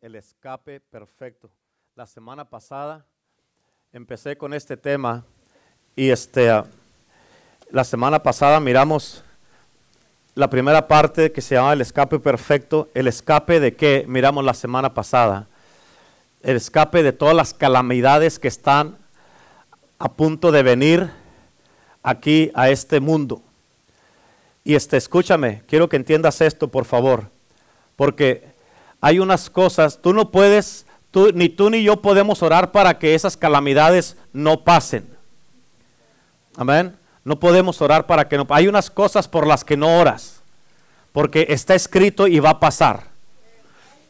El escape perfecto. La semana pasada empecé con este tema y este, ah, la semana pasada miramos la primera parte que se llama el escape perfecto. ¿El escape de qué? Miramos la semana pasada. El escape de todas las calamidades que están a punto de venir aquí a este mundo. Y este, escúchame, quiero que entiendas esto, por favor, porque hay unas cosas, tú no puedes, tú, ni tú ni yo podemos orar para que esas calamidades no pasen. Amén. No podemos orar para que no. Hay unas cosas por las que no oras, porque está escrito y va a pasar.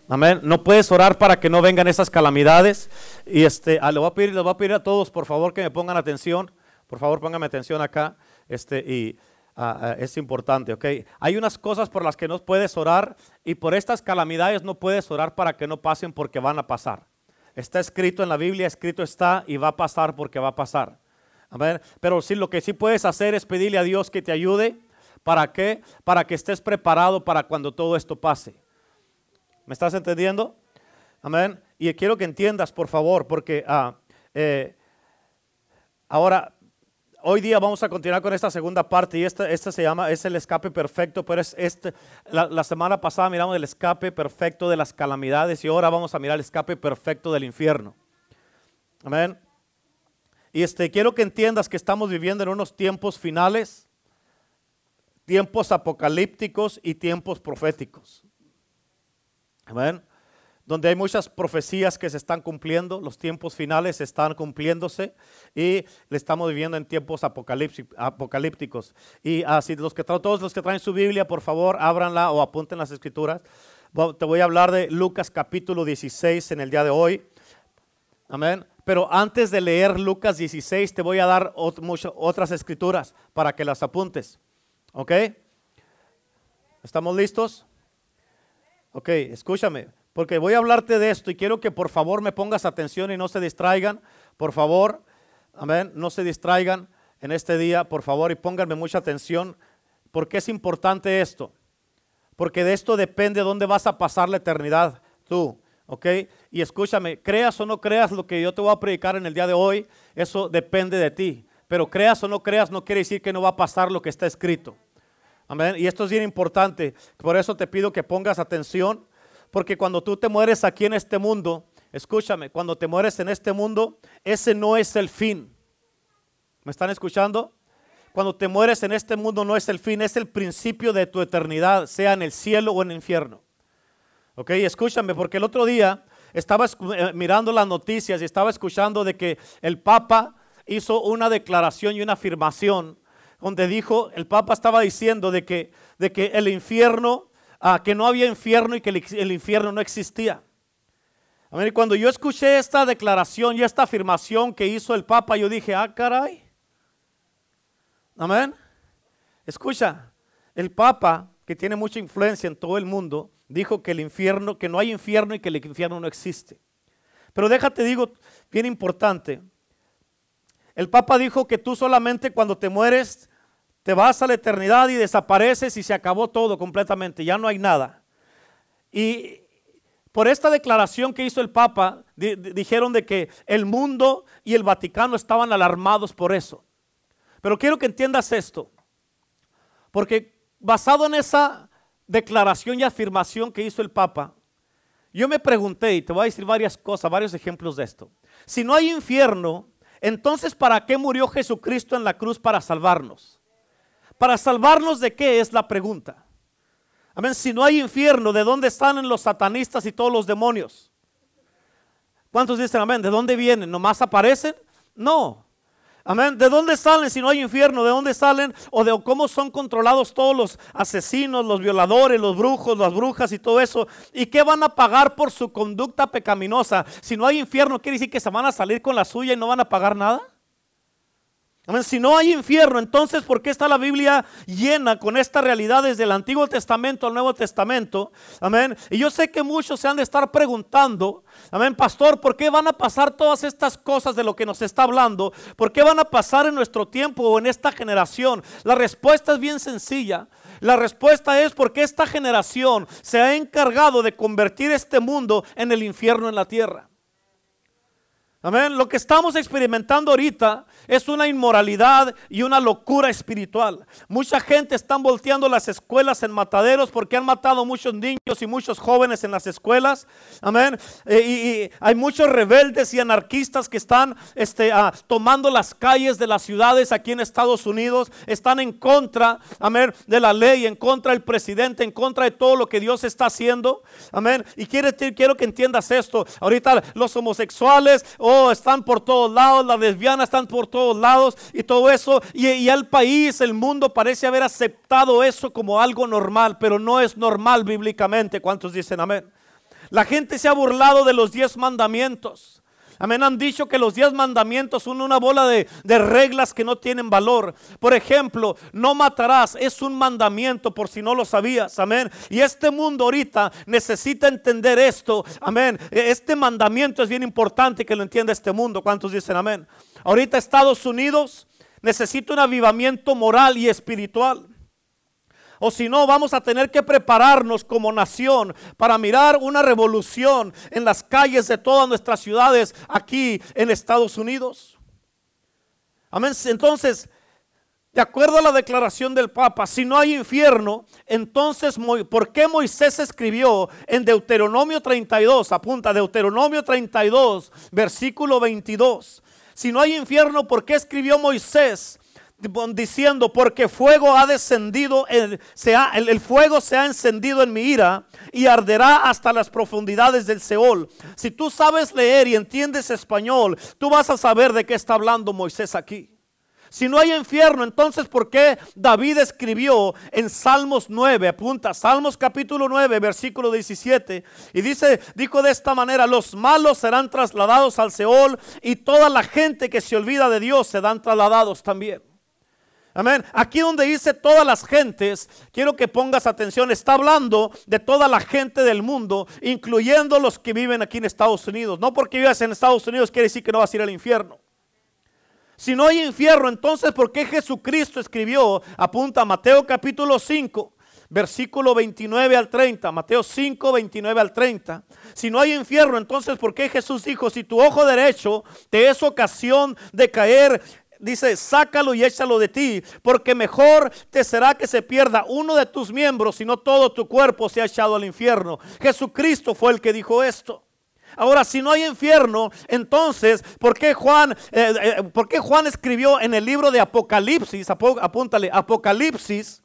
Amén. No puedes orar para que no vengan esas calamidades. Y este, ah, le voy a pedir, le voy a pedir a todos, por favor, que me pongan atención. Por favor, pónganme atención acá. Este, y Es importante, ¿ok? Hay unas cosas por las que no puedes orar y por estas calamidades no puedes orar para que no pasen porque van a pasar. Está escrito en la Biblia, escrito está y va a pasar porque va a pasar. Pero sí, lo que sí puedes hacer es pedirle a Dios que te ayude. ¿Para qué? Para que estés preparado para cuando todo esto pase. ¿Me estás entendiendo? Amén. Y quiero que entiendas, por favor, porque ah, eh, ahora hoy día vamos a continuar con esta segunda parte y esta, se llama, es el escape perfecto, pero es este, la, semana pasada miramos el escape perfecto de las calamidades y ahora vamos a mirar el escape perfecto del infierno. Amén. Y este, quiero que entiendas que estamos viviendo en unos tiempos finales, tiempos apocalípticos y tiempos proféticos. Amén donde hay muchas profecías que se están cumpliendo, los tiempos finales están cumpliéndose y le estamos viviendo en tiempos apocalípticos. Y así los que todos los que traen su Biblia, por favor, ábranla o apunten las escrituras. Te voy a hablar de Lucas capítulo 16 en el día de hoy. Amén. Pero antes de leer Lucas 16, te voy a dar otras escrituras para que las apuntes. ¿Ok? ¿Estamos listos? Ok, escúchame porque voy a hablarte de esto y quiero que por favor me pongas atención y no se distraigan, por favor, amén, no se distraigan en este día, por favor, y pónganme mucha atención, porque es importante esto, porque de esto depende dónde vas a pasar la eternidad tú, ¿ok? Y escúchame, creas o no creas lo que yo te voy a predicar en el día de hoy, eso depende de ti, pero creas o no creas no quiere decir que no va a pasar lo que está escrito. Amén. Y esto es bien importante. Por eso te pido que pongas atención porque cuando tú te mueres aquí en este mundo, escúchame, cuando te mueres en este mundo, ese no es el fin. ¿Me están escuchando? Cuando te mueres en este mundo no es el fin, es el principio de tu eternidad, sea en el cielo o en el infierno. Ok, escúchame, porque el otro día estaba eh, mirando las noticias y estaba escuchando de que el Papa hizo una declaración y una afirmación donde dijo, el Papa estaba diciendo de que, de que el infierno que no había infierno y que el, infierno no existía. Amén. Cuando yo escuché esta declaración y esta afirmación que hizo el Papa, yo dije, ah, caray. Amén. Escucha, el Papa, que tiene mucha influencia en todo el mundo, dijo que el infierno, que no hay infierno y que el infierno no existe. Pero déjate, digo, bien importante. El Papa dijo que tú solamente cuando te mueres te vas a la eternidad y desapareces y se acabó todo completamente, ya no hay nada. Y por esta declaración que hizo el Papa, dijeron de que el mundo y el Vaticano estaban alarmados por eso. Pero quiero que entiendas esto, porque basado en esa declaración y afirmación que hizo el Papa, yo me pregunté, y te voy a decir varias cosas, varios ejemplos de esto. Si no hay infierno, entonces ¿para qué murió Jesucristo en la cruz para salvarnos? ¿Para salvarnos de qué es la pregunta? Amén. Si no hay infierno, ¿de dónde están los satanistas y todos los demonios? ¿Cuántos dicen amén? ¿De dónde vienen? ¿Nomás aparecen? No. Amén. ¿De dónde salen si no hay infierno? ¿De dónde salen? ¿O de cómo son controlados todos los asesinos, los violadores, los brujos, las brujas y todo eso? ¿Y qué van a pagar por su conducta pecaminosa? Si no hay infierno, ¿quiere decir que se van a salir con la suya y no van a pagar nada? Si no hay infierno, entonces ¿por qué está la Biblia llena con estas realidades del Antiguo Testamento al Nuevo Testamento? Amén. Y yo sé que muchos se han de estar preguntando, amén, pastor, ¿por qué van a pasar todas estas cosas de lo que nos está hablando? ¿Por qué van a pasar en nuestro tiempo o en esta generación? La respuesta es bien sencilla. La respuesta es porque esta generación se ha encargado de convertir este mundo en el infierno en la tierra. Amén. Lo que estamos experimentando ahorita es una inmoralidad y una locura espiritual. Mucha gente está volteando las escuelas en mataderos porque han matado muchos niños y muchos jóvenes en las escuelas. Amén. Eh, y, hay muchos rebeldes y anarquistas que están este, ah, tomando las calles de las ciudades aquí en Estados Unidos. Están en contra, amén, de la ley, en contra del presidente, en contra de todo lo que Dios está haciendo. Amén. Y quiero, quiero que entiendas esto. Ahorita los homosexuales, oh, están por todos lados, las lesbianas están por todos lados y todo eso. Y, y el país, el mundo parece haber aceptado eso como algo normal, pero no es normal bíblicamente. ¿Cuántos dicen amén? La gente se ha burlado de los diez mandamientos. Amén. Han dicho que los diez mandamientos son una bola de, de, reglas que no tienen valor. Por ejemplo, no matarás es un mandamiento por si no lo sabías. Amén. Y este mundo ahorita necesita entender esto. Amén. Este mandamiento es bien importante que lo entienda este mundo. ¿Cuántos dicen amén? Ahorita Estados Unidos necesita un avivamiento moral y espiritual. O si no, vamos a tener que prepararnos como nación para mirar una revolución en las calles de todas nuestras ciudades aquí en Estados Unidos. Amén. Entonces, de acuerdo a la declaración del Papa, si no hay infierno, entonces, ¿por qué Moisés escribió en Deuteronomio 32? Apunta, Deuteronomio 32, versículo 22. Si no hay infierno, ¿por qué escribió Moisés? Diciendo, porque fuego ha descendido, el, el, fuego se ha encendido en mi ira y arderá hasta las profundidades del Seol. Si tú sabes leer y entiendes español, tú vas a saber de qué está hablando Moisés aquí. Si no hay infierno, entonces ¿por qué David escribió en Salmos 9? Apunta, Salmos capítulo 9, versículo 17. Y dice, dijo de esta manera, los malos serán trasladados al Seol y toda la gente que se olvida de Dios serán trasladados también. Amén. Aquí donde dice todas las gentes, quiero que pongas atención, está hablando de toda la gente del mundo, incluyendo los que viven aquí en Estados Unidos. No porque vivas en Estados Unidos quiere decir que no vas a ir al infierno. Si no hay infierno, entonces ¿por qué Jesucristo escribió? Apunta a Mateo capítulo 5, versículo 29 al 30. Mateo 5, 29 al 30. Si no hay infierno, entonces ¿por qué Jesús dijo, si tu ojo derecho te es ocasión de caer, dice, sácalo y échalo de ti, porque mejor te será que se pierda uno de tus miembros, y no todo tu cuerpo se ha echado al infierno. Jesucristo fue el que dijo esto. Ahora, si no hay infierno, entonces, ¿por qué Juan, eh, eh, ¿por qué Juan escribió en el libro de Apocalipsis, apúntale, Apocalipsis,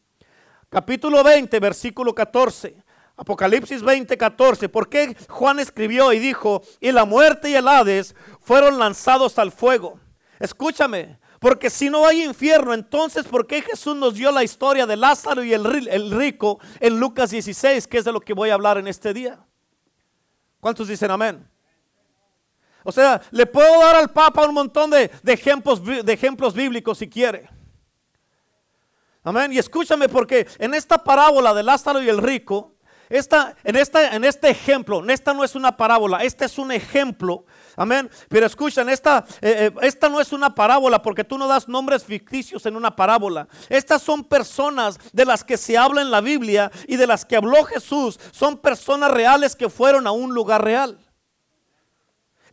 capítulo 20, versículo 14? Apocalipsis 20, 14. ¿Por qué Juan escribió y dijo, y la muerte y el Hades fueron lanzados al fuego? Escúchame, porque si no hay infierno, entonces ¿por qué Jesús nos dio la historia de Lázaro y el, rico en Lucas 16, que es de lo que voy a hablar en este día? ¿Cuántos dicen amén? O sea, le puedo dar al Papa un montón de, ejemplos, de ejemplos bíblicos si quiere. Amén. Y escúchame porque en esta parábola de Lázaro y el rico, esta, en, esta, en este ejemplo, esta no es una parábola, este es un ejemplo Amén. Pero escuchen, esta, eh, eh, esta no es una parábola porque tú no das nombres ficticios en una parábola. Estas son personas de las que se habla en la Biblia y de las que habló Jesús. Son personas reales que fueron a un lugar real.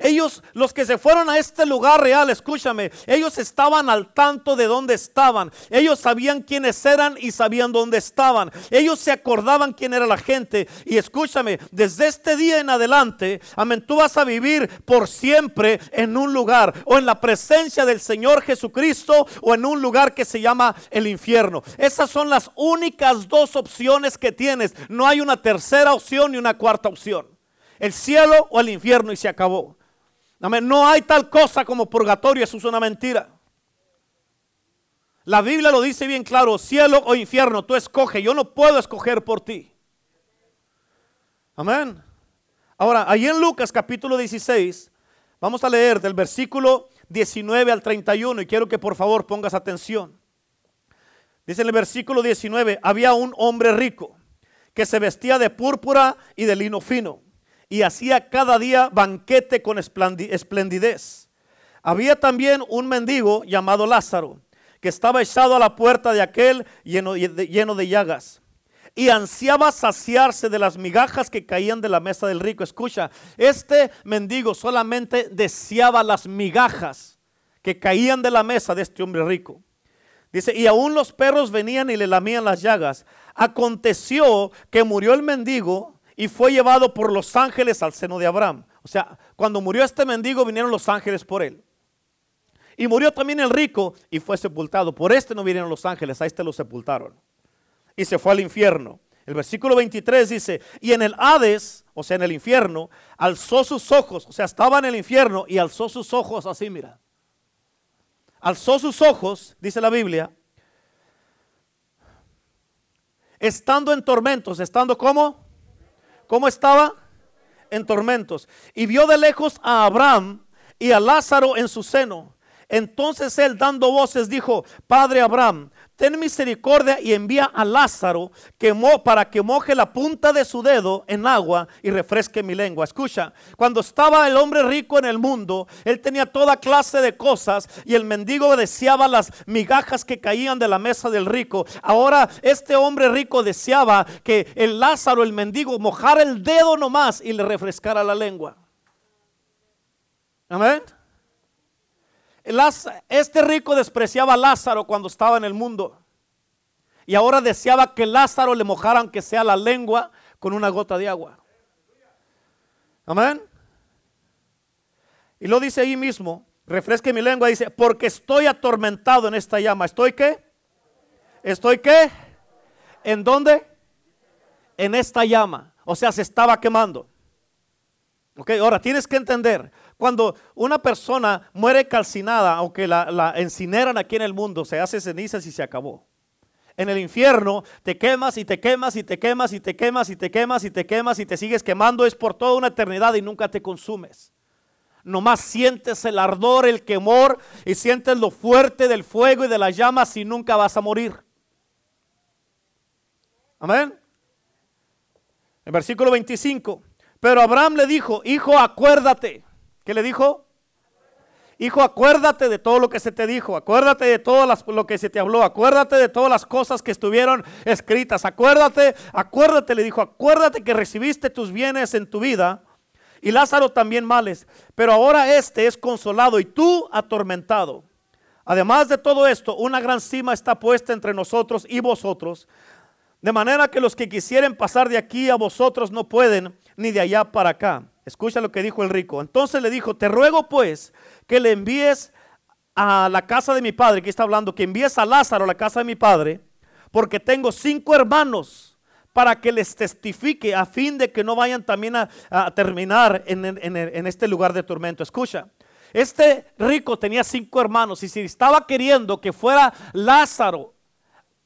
Ellos, los que se fueron a este lugar real, escúchame, ellos estaban al tanto de dónde estaban. Ellos sabían quiénes eran y sabían dónde estaban. Ellos se acordaban quién era la gente. Y escúchame, desde este día en adelante, amén, tú vas a vivir por siempre en un lugar o en la presencia del Señor Jesucristo o en un lugar que se llama el infierno. Esas son las únicas dos opciones que tienes. No hay una tercera opción ni una cuarta opción. El cielo o el infierno y se acabó. No hay tal cosa como purgatorio, eso es una mentira. La Biblia lo dice bien claro, cielo o infierno, tú escoge, yo no puedo escoger por ti. Amén. Ahora, ahí en Lucas capítulo 16, vamos a leer del versículo 19 al 31 y quiero que por favor pongas atención. Dice en el versículo 19, había un hombre rico que se vestía de púrpura y de lino fino y hacía cada día banquete con esplendidez. Había también un mendigo llamado Lázaro, que estaba echado a la puerta de aquel lleno, de llagas y ansiaba saciarse de las migajas que caían de la mesa del rico. Escucha, este mendigo solamente deseaba las migajas que caían de la mesa de este hombre rico. Dice, y aún los perros venían y le lamían las llagas. Aconteció que murió el mendigo y fue llevado por los ángeles al seno de Abraham. O sea, cuando murió este mendigo vinieron los ángeles por él. Y murió también el rico y fue sepultado. Por este no vinieron los ángeles, a este lo sepultaron. Y se fue al infierno. El versículo 23 dice, y en el Hades, o sea, en el infierno, alzó sus ojos, o sea, estaba en el infierno y alzó sus ojos así, mira alzó sus ojos, dice la Biblia, estando en tormentos, estando como, ¿cómo estaba? En tormentos. Y vio de lejos a Abraham y a Lázaro en su seno. Entonces él dando voces dijo, Padre Abraham, ten misericordia y envía a Lázaro que para que moje la punta de su dedo en agua y refresque mi lengua. Escucha, cuando estaba el hombre rico en el mundo, él tenía toda clase de cosas y el mendigo deseaba las migajas que caían de la mesa del rico. Ahora este hombre rico deseaba que el Lázaro, el mendigo, mojara el dedo nomás y le refrescara la lengua. Amén. Este rico despreciaba a Lázaro cuando estaba en el mundo. Y ahora deseaba que Lázaro le mojara aunque sea la lengua con una gota de agua. Amén. Y lo dice ahí mismo, refresque mi lengua, dice, porque estoy atormentado en esta llama. ¿Estoy qué? ¿Estoy qué? ¿En dónde? En esta llama. O sea, se estaba quemando. Ok, ahora tienes que entender, cuando una persona muere calcinada, aunque la, la incineran aquí en el mundo, se hace cenizas y se acabó. En el infierno te quemas y te quemas y te quemas y te quemas y te quemas y te quemas y te sigues quemando. Es por toda una eternidad y nunca te consumes. Nomás sientes el ardor, el quemor y sientes lo fuerte del fuego y de las llamas y nunca vas a morir. Amén. En versículo 25. Pero Abraham le dijo, hijo, acuérdate. ¿Qué le dijo? Hijo, acuérdate de todo lo que se te dijo, acuérdate de todo lo que se te habló, acuérdate de todas las cosas que estuvieron escritas, acuérdate, acuérdate, le dijo, acuérdate que recibiste tus bienes en tu vida y Lázaro también males, pero ahora este es consolado y tú atormentado. Además de todo esto, una gran cima está puesta entre nosotros y vosotros, de manera que los que quisieren pasar de aquí a vosotros no pueden, ni de allá para acá. Escucha lo que dijo el rico. Entonces le dijo, te ruego pues que le envíes a la casa de mi padre, que está hablando, que envíes a Lázaro a la casa de mi padre, porque tengo cinco hermanos para que les testifique a fin de que no vayan también a, terminar en, en este lugar de tormento. Escucha, este rico tenía cinco hermanos y si estaba queriendo que fuera Lázaro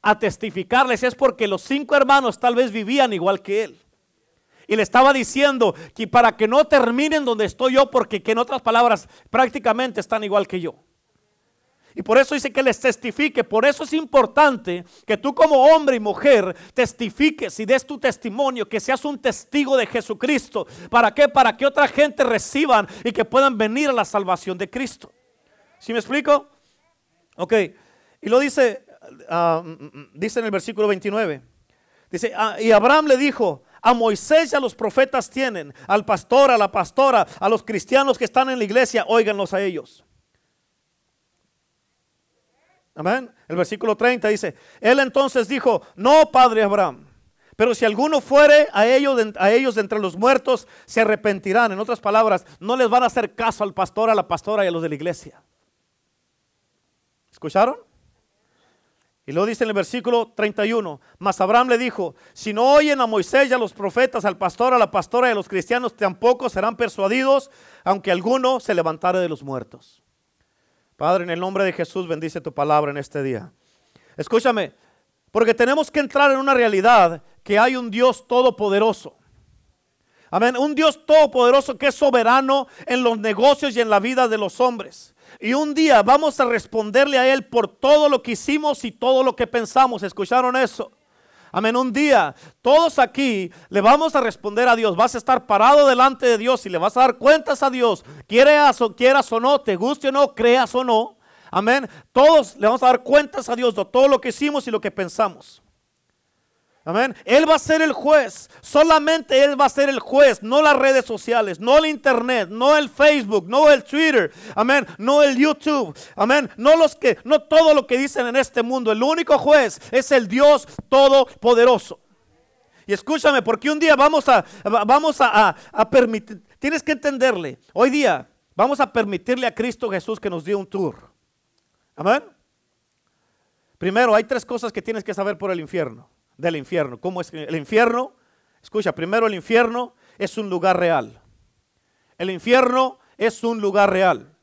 a testificarles es porque los cinco hermanos tal vez vivían igual que él. Y le estaba diciendo que para que no terminen donde estoy yo, porque que en otras palabras prácticamente están igual que yo. Y por eso dice que les testifique. Por eso es importante que tú como hombre y mujer testifiques y des tu testimonio, que seas un testigo de Jesucristo. ¿Para qué? Para que otra gente reciban y que puedan venir a la salvación de Cristo. ¿Sí me explico? Ok. Y lo dice, ah, mm, mm, dice en el versículo 29. Dice, ah, y Abraham le dijo, a Moisés y a los profetas tienen, al pastor, a la pastora, a los cristianos que están en la iglesia, óiganlos a ellos. Amén. El versículo 30 dice, él entonces dijo, no, padre Abraham, pero si alguno fuere a ellos, a ellos de entre los muertos, se arrepentirán. En otras palabras, no les van a hacer caso al pastor, a la pastora y a los de la iglesia. ¿Escucharon? Y lo dice en el versículo 31, mas Abraham le dijo, si no oyen a Moisés y a los profetas, al pastor, a la pastora y a los cristianos, tampoco serán persuadidos, aunque alguno se levantare de los muertos. Padre, en el nombre de Jesús, bendice tu palabra en este día. Escúchame, porque tenemos que entrar en una realidad que hay un Dios todopoderoso. Amén, un Dios todopoderoso que es soberano en los negocios y en la vida de los hombres. Y un día vamos a responderle a Él por todo lo que hicimos y todo lo que pensamos. ¿Escucharon eso? Amén. Un día, todos aquí le vamos a responder a Dios. Vas a estar parado delante de Dios y le vas a dar cuentas a Dios. Quieras o quieras o no, te guste o no, creas o no. Amén. Todos le vamos a dar cuentas a Dios de todo lo que hicimos y lo que pensamos. Amén. Él va a ser el juez. Solamente Él va a ser el juez. No las redes sociales, no el internet, no el Facebook, no el Twitter. Amén. No el YouTube. Amén. No los que, no todo lo que dicen en este mundo. El único juez es el Dios Todopoderoso. Y escúchame, porque un día vamos a, vamos a, a permitir, tienes que entenderle. Hoy día vamos a permitirle a Cristo Jesús que nos dé un tour. Amén. Primero, hay tres cosas que tienes que saber por el infierno del infierno. ¿Cómo es el infierno? Escucha, primero el infierno es un lugar real. El infierno es un lugar real.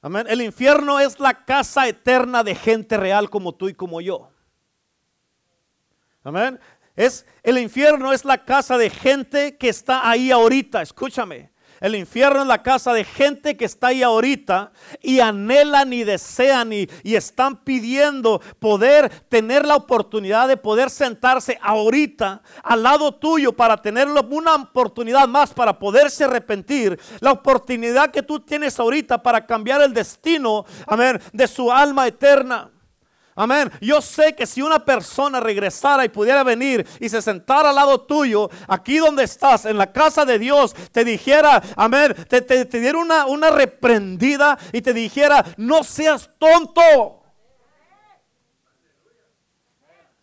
Amén. El infierno es la casa eterna de gente real como tú y como yo. Amén. Es el infierno es la casa de gente que está ahí ahorita, escúchame. El infierno es la casa de gente que está ahí ahorita y anhelan y desean y, están pidiendo poder tener la oportunidad de poder sentarse ahorita al lado tuyo para tener una oportunidad más para poderse arrepentir. La oportunidad que tú tienes ahorita para cambiar el destino, amén, de su alma eterna. Amén. Yo sé que si una persona regresara y pudiera venir y se sentara al lado tuyo, aquí donde estás, en la casa de Dios, te dijera, amén, te, diera una, una reprendida y te dijera, no seas tonto.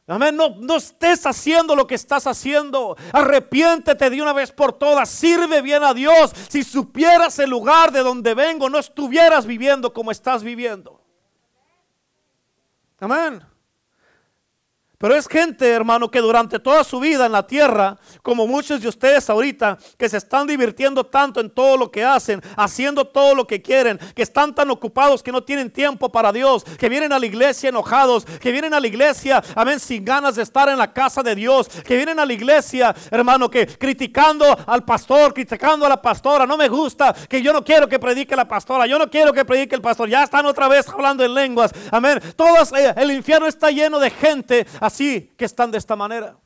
Amén, no, no estés haciendo lo que estás haciendo. Arrepiéntete de una vez por todas. Sirve bien a Dios. Si supieras el lugar de donde vengo, no estuvieras viviendo como estás viviendo. Amén. Pero es gente, hermano, que durante toda su vida en la tierra, como muchos de ustedes ahorita, que se están divirtiendo tanto en todo lo que hacen, haciendo todo lo que quieren, que están tan ocupados que no tienen tiempo para Dios, que vienen a la iglesia enojados, que vienen a la iglesia, amén, sin ganas de estar en la casa de Dios, que vienen a la iglesia, hermano, que criticando al pastor, criticando a la pastora, no me gusta, que yo no quiero que predique la pastora, yo no quiero que predique el pastor, ya están otra vez hablando en lenguas, amén. Todas, eh, el infierno está lleno de gente que están de esta manera.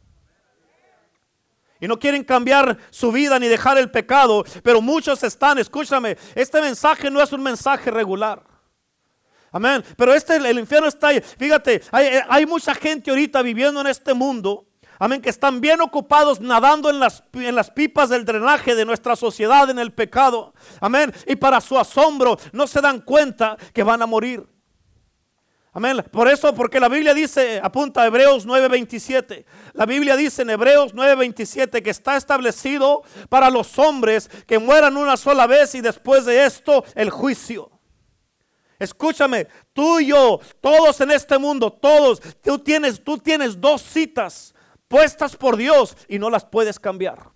Y no quieren cambiar su vida ni dejar el pecado, pero muchos están, escúchame, este mensaje no es un mensaje regular. Amén. Pero este, el infierno está ahí. Fíjate, hay, hay mucha gente ahorita viviendo en este mundo. Amén, que están bien ocupados nadando en las, en las pipas del drenaje de nuestra sociedad en el pecado. Amén. Y para su asombro no se dan cuenta que van a morir. Amén. Por eso, porque la Biblia dice, apunta a Hebreos 9:27. La Biblia dice en Hebreos 9:27 que está establecido para los hombres que mueran una sola vez y después de esto el juicio. Escúchame, tú y yo, todos en este mundo, todos, tú tienes, tú tienes dos citas puestas por Dios y no las puedes cambiar.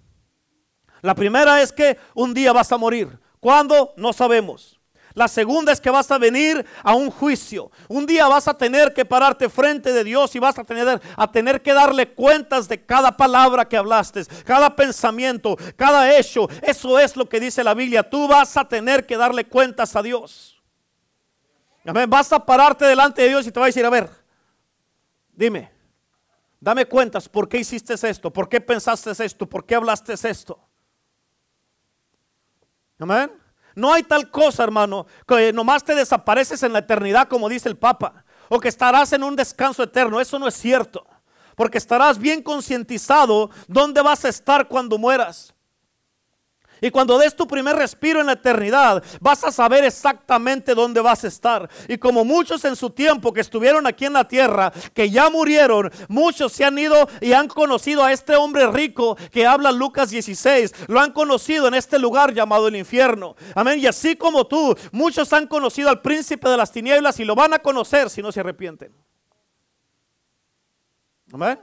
La primera es que un día vas a morir. ¿Cuándo? No sabemos. La segunda es que vas a venir a un juicio. Un día vas a tener que pararte frente de Dios y vas a tener, a tener que darle cuentas de cada palabra que hablaste, cada pensamiento, cada hecho. Eso es lo que dice la Biblia. Tú vas a tener que darle cuentas a Dios. Amén. Vas a pararte delante de Dios y te va a decir, a ver, dime, dame cuentas, ¿por qué hiciste esto? ¿Por qué pensaste esto? ¿Por qué hablaste esto? Amén. No hay tal cosa, hermano, que nomás te desapareces en la eternidad, como dice el Papa, o que estarás en un descanso eterno. Eso no es cierto, porque estarás bien concientizado dónde vas a estar cuando mueras. Y cuando des tu primer respiro en la eternidad, vas a saber exactamente dónde vas a estar. Y como muchos en su tiempo que estuvieron aquí en la tierra, que ya murieron, muchos se han ido y han conocido a este hombre rico que habla Lucas 16. Lo han conocido en este lugar llamado el infierno. Amén. Y así como tú, muchos han conocido al príncipe de las tinieblas y lo van a conocer si no se arrepienten. Amén.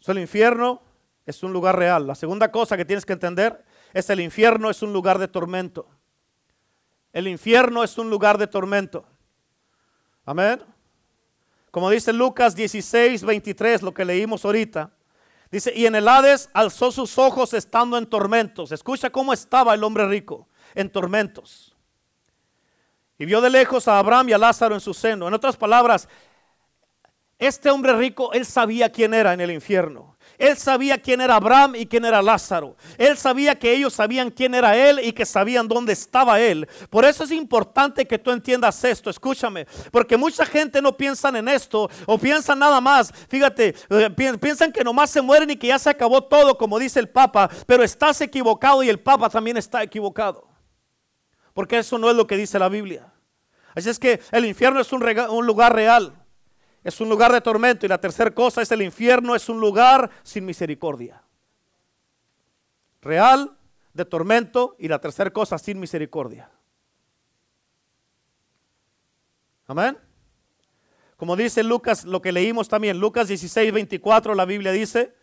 Es el infierno es un lugar real. La segunda cosa que tienes que entender es el infierno es un lugar de tormento. El infierno es un lugar de tormento. Amén. Como dice Lucas 16, 23, lo que leímos ahorita. Dice, y en el Hades alzó sus ojos estando en tormentos. Escucha cómo estaba el hombre rico, en tormentos. Y vio de lejos a Abraham y a Lázaro en su seno. En otras palabras, este hombre rico, él sabía quién era en el infierno. Él sabía quién era Abraham y quién era Lázaro. Él sabía que ellos sabían quién era él y que sabían dónde estaba él. Por eso es importante que tú entiendas esto. Escúchame, porque mucha gente no piensa en esto o piensan nada más. Fíjate, eh, piensan que nomás se mueren y que ya se acabó todo, como dice el Papa, pero estás equivocado y el Papa también está equivocado. Porque eso no es lo que dice la Biblia. Así es que el infierno es un lugar real es un lugar de tormento. Y la tercera cosa es el infierno, es un lugar sin misericordia. Real, de tormento. Y la tercera cosa, sin misericordia. Amén. Como dice Lucas, lo que leímos también, Lucas 16, 24, la Biblia dice,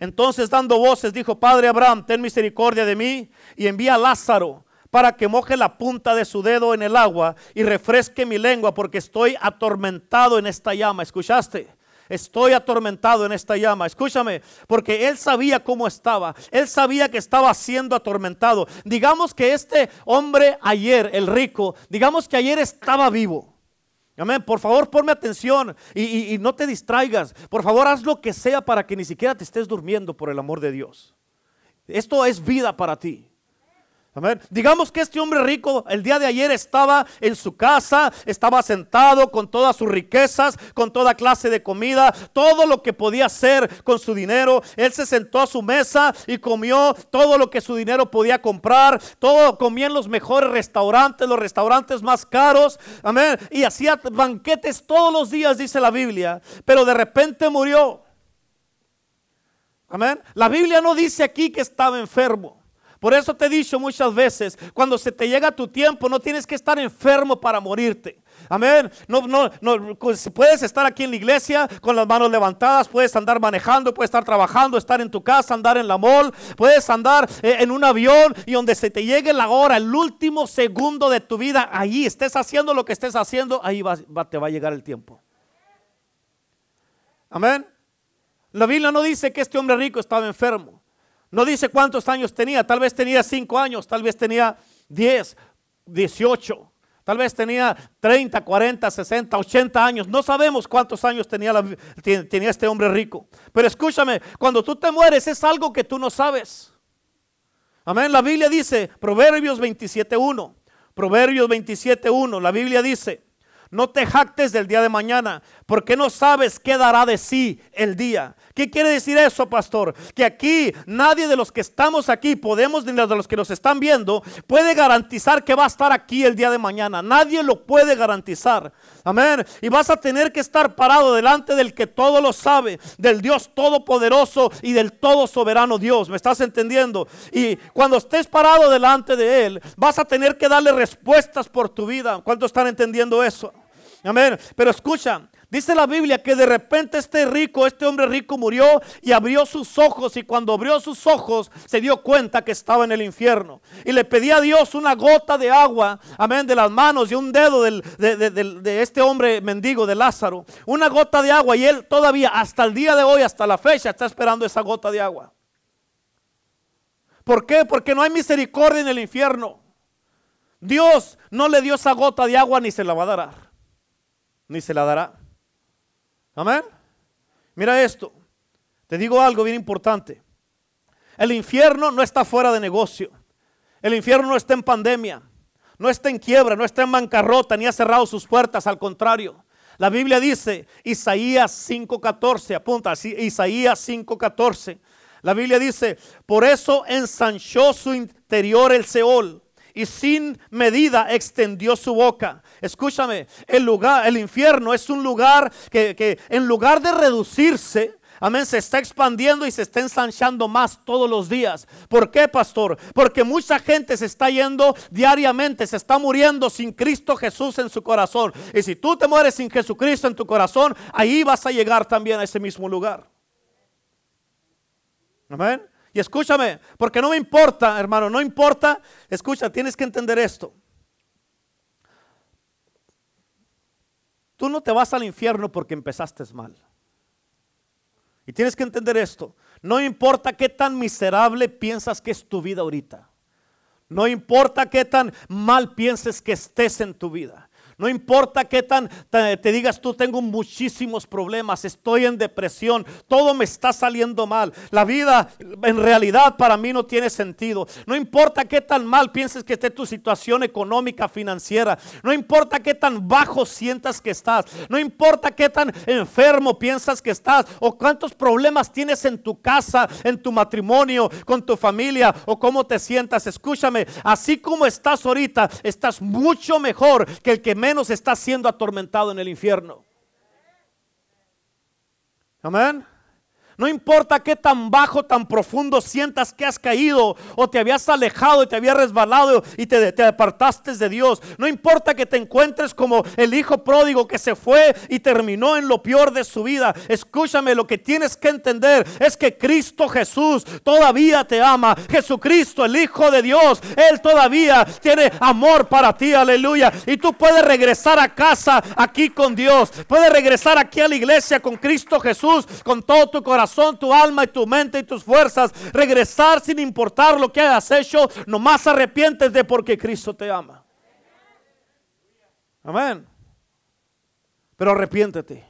entonces dando voces dijo, Padre Abraham, ten misericordia de mí y envía a Lázaro para que moje la punta de su dedo en el agua y refresque mi lengua porque estoy atormentado en esta llama. ¿Escuchaste? Estoy atormentado en esta llama. Escúchame, porque él sabía cómo estaba. Él sabía que estaba siendo atormentado. Digamos que este hombre ayer, el rico, digamos que ayer estaba vivo. Amén. Por favor, ponme atención y, y no te distraigas. Por favor, haz lo que sea para que ni siquiera te estés durmiendo por el amor de Dios. Esto es vida para ti. Digamos que este hombre rico el día de ayer estaba en su casa, estaba sentado con todas sus riquezas, con toda clase de comida, todo lo que podía hacer con su dinero. Él se sentó a su mesa y comió todo lo que su dinero podía comprar. Todo comía en los mejores restaurantes, los restaurantes más caros. Amén. Y hacía banquetes todos los días, dice la Biblia. Pero de repente murió. Amén. La Biblia no dice aquí que estaba enfermo. Por eso te he dicho muchas veces, cuando se te llega tu tiempo, no tienes que estar enfermo para morirte. Amén. No, no, no, puedes estar aquí en la iglesia con las manos levantadas, puedes andar manejando, puedes estar trabajando, estar en tu casa, andar en la mall, puedes andar eh, en un avión y donde se te llegue la hora, el último segundo de tu vida, ahí estés haciendo lo que estés haciendo, ahí te va a llegar el tiempo. Amén. La Biblia no dice que este hombre rico estaba enfermo. No dice cuántos años tenía, tal vez tenía 5 años, tal vez tenía 10, 18, tal vez tenía 30, 40, 60, 80 años. No sabemos cuántos años tenía, tenía este hombre rico. Pero escúchame, cuando tú te mueres es algo que tú no sabes. Amén. La Biblia dice, Proverbios 27.1, Proverbios 27.1, la Biblia dice, no te jactes del día de mañana, porque no sabes qué dará de sí el día. ¿Qué quiere decir eso, pastor? Que aquí nadie de los que estamos aquí, podemos, ni de los que nos están viendo, puede garantizar que va a estar aquí el día de mañana. Nadie lo puede garantizar. Amén. Y vas a tener que estar parado delante del que todo lo sabe, del Dios todopoderoso y del todo soberano Dios. ¿Me estás entendiendo? Y cuando estés parado delante de Él, vas a tener que darle respuestas por tu vida. ¿Cuántos están entendiendo eso? Amén. Pero escucha, Dice la Biblia que de repente este rico, este hombre rico murió y abrió sus ojos y cuando abrió sus ojos se dio cuenta que estaba en el infierno. Y le pedía a Dios una gota de agua, amén, de las manos y un dedo de, este hombre mendigo de Lázaro. Una gota de agua y él todavía hasta el día de hoy, hasta la fecha, está esperando esa gota de agua. ¿Por qué? Porque no hay misericordia en el infierno. Dios no le dio esa gota de agua ni se la va a dar. Ni se la dará. Amén. Mira esto. Te digo algo bien importante. El infierno no está fuera de negocio. El infierno no está en pandemia. No está en quiebra, no está en bancarrota, ni ha cerrado sus puertas. Al contrario. La Biblia dice, Isaías 5.14, apunta, Isaías 5.14. La Biblia dice, por eso ensanchó su interior el Seol y sin medida extendió su boca. Escúchame, el lugar, el infierno es un lugar que, en lugar de reducirse, Amén, se está expandiendo y se está ensanchando más todos los días. ¿Por qué, pastor? Porque mucha gente se está yendo diariamente, se está muriendo sin Cristo Jesús en su corazón. Y si tú te mueres sin Jesucristo en tu corazón, ahí vas a llegar también a ese mismo lugar. Amén. Y escúchame, porque no me importa, hermano, no importa. Escucha, tienes que entender esto. Tú no te vas al infierno porque empezaste mal. Y tienes que entender esto. No importa qué tan miserable piensas que es tu vida ahorita. No importa qué tan mal pienses que estés en tu vida. No importa qué tan, te digas tú tengo muchísimos problemas, estoy en depresión, todo me está saliendo mal. La vida en realidad para mí no tiene sentido. No importa qué tan mal pienses que esté tu situación económica, financiera. No importa qué tan bajo sientas que estás. No importa qué tan enfermo piensas que estás o cuántos problemas tienes en tu casa, en tu matrimonio, con tu familia o cómo te sientas. Escúchame, así como estás ahorita, estás mucho mejor que el que menos está siendo atormentado en el infierno. Amén. No importa qué tan bajo, tan profundo sientas que has caído o te habías alejado y te habías resbalado y te, te, apartaste de Dios. No importa que te encuentres como el hijo pródigo que se fue y terminó en lo peor de su vida. Escúchame, lo que tienes que entender es que Cristo Jesús todavía te ama. Jesucristo, el Hijo de Dios, Él todavía tiene amor para ti. Aleluya. Y tú puedes regresar a casa aquí con Dios. Puedes regresar aquí a la iglesia con Cristo Jesús, con todo tu corazón tu alma y tu mente y tus fuerzas. Regresar sin importar lo que hayas hecho. Nomás arrepientes de porque Cristo te ama. Amén. Pero arrepiéntete.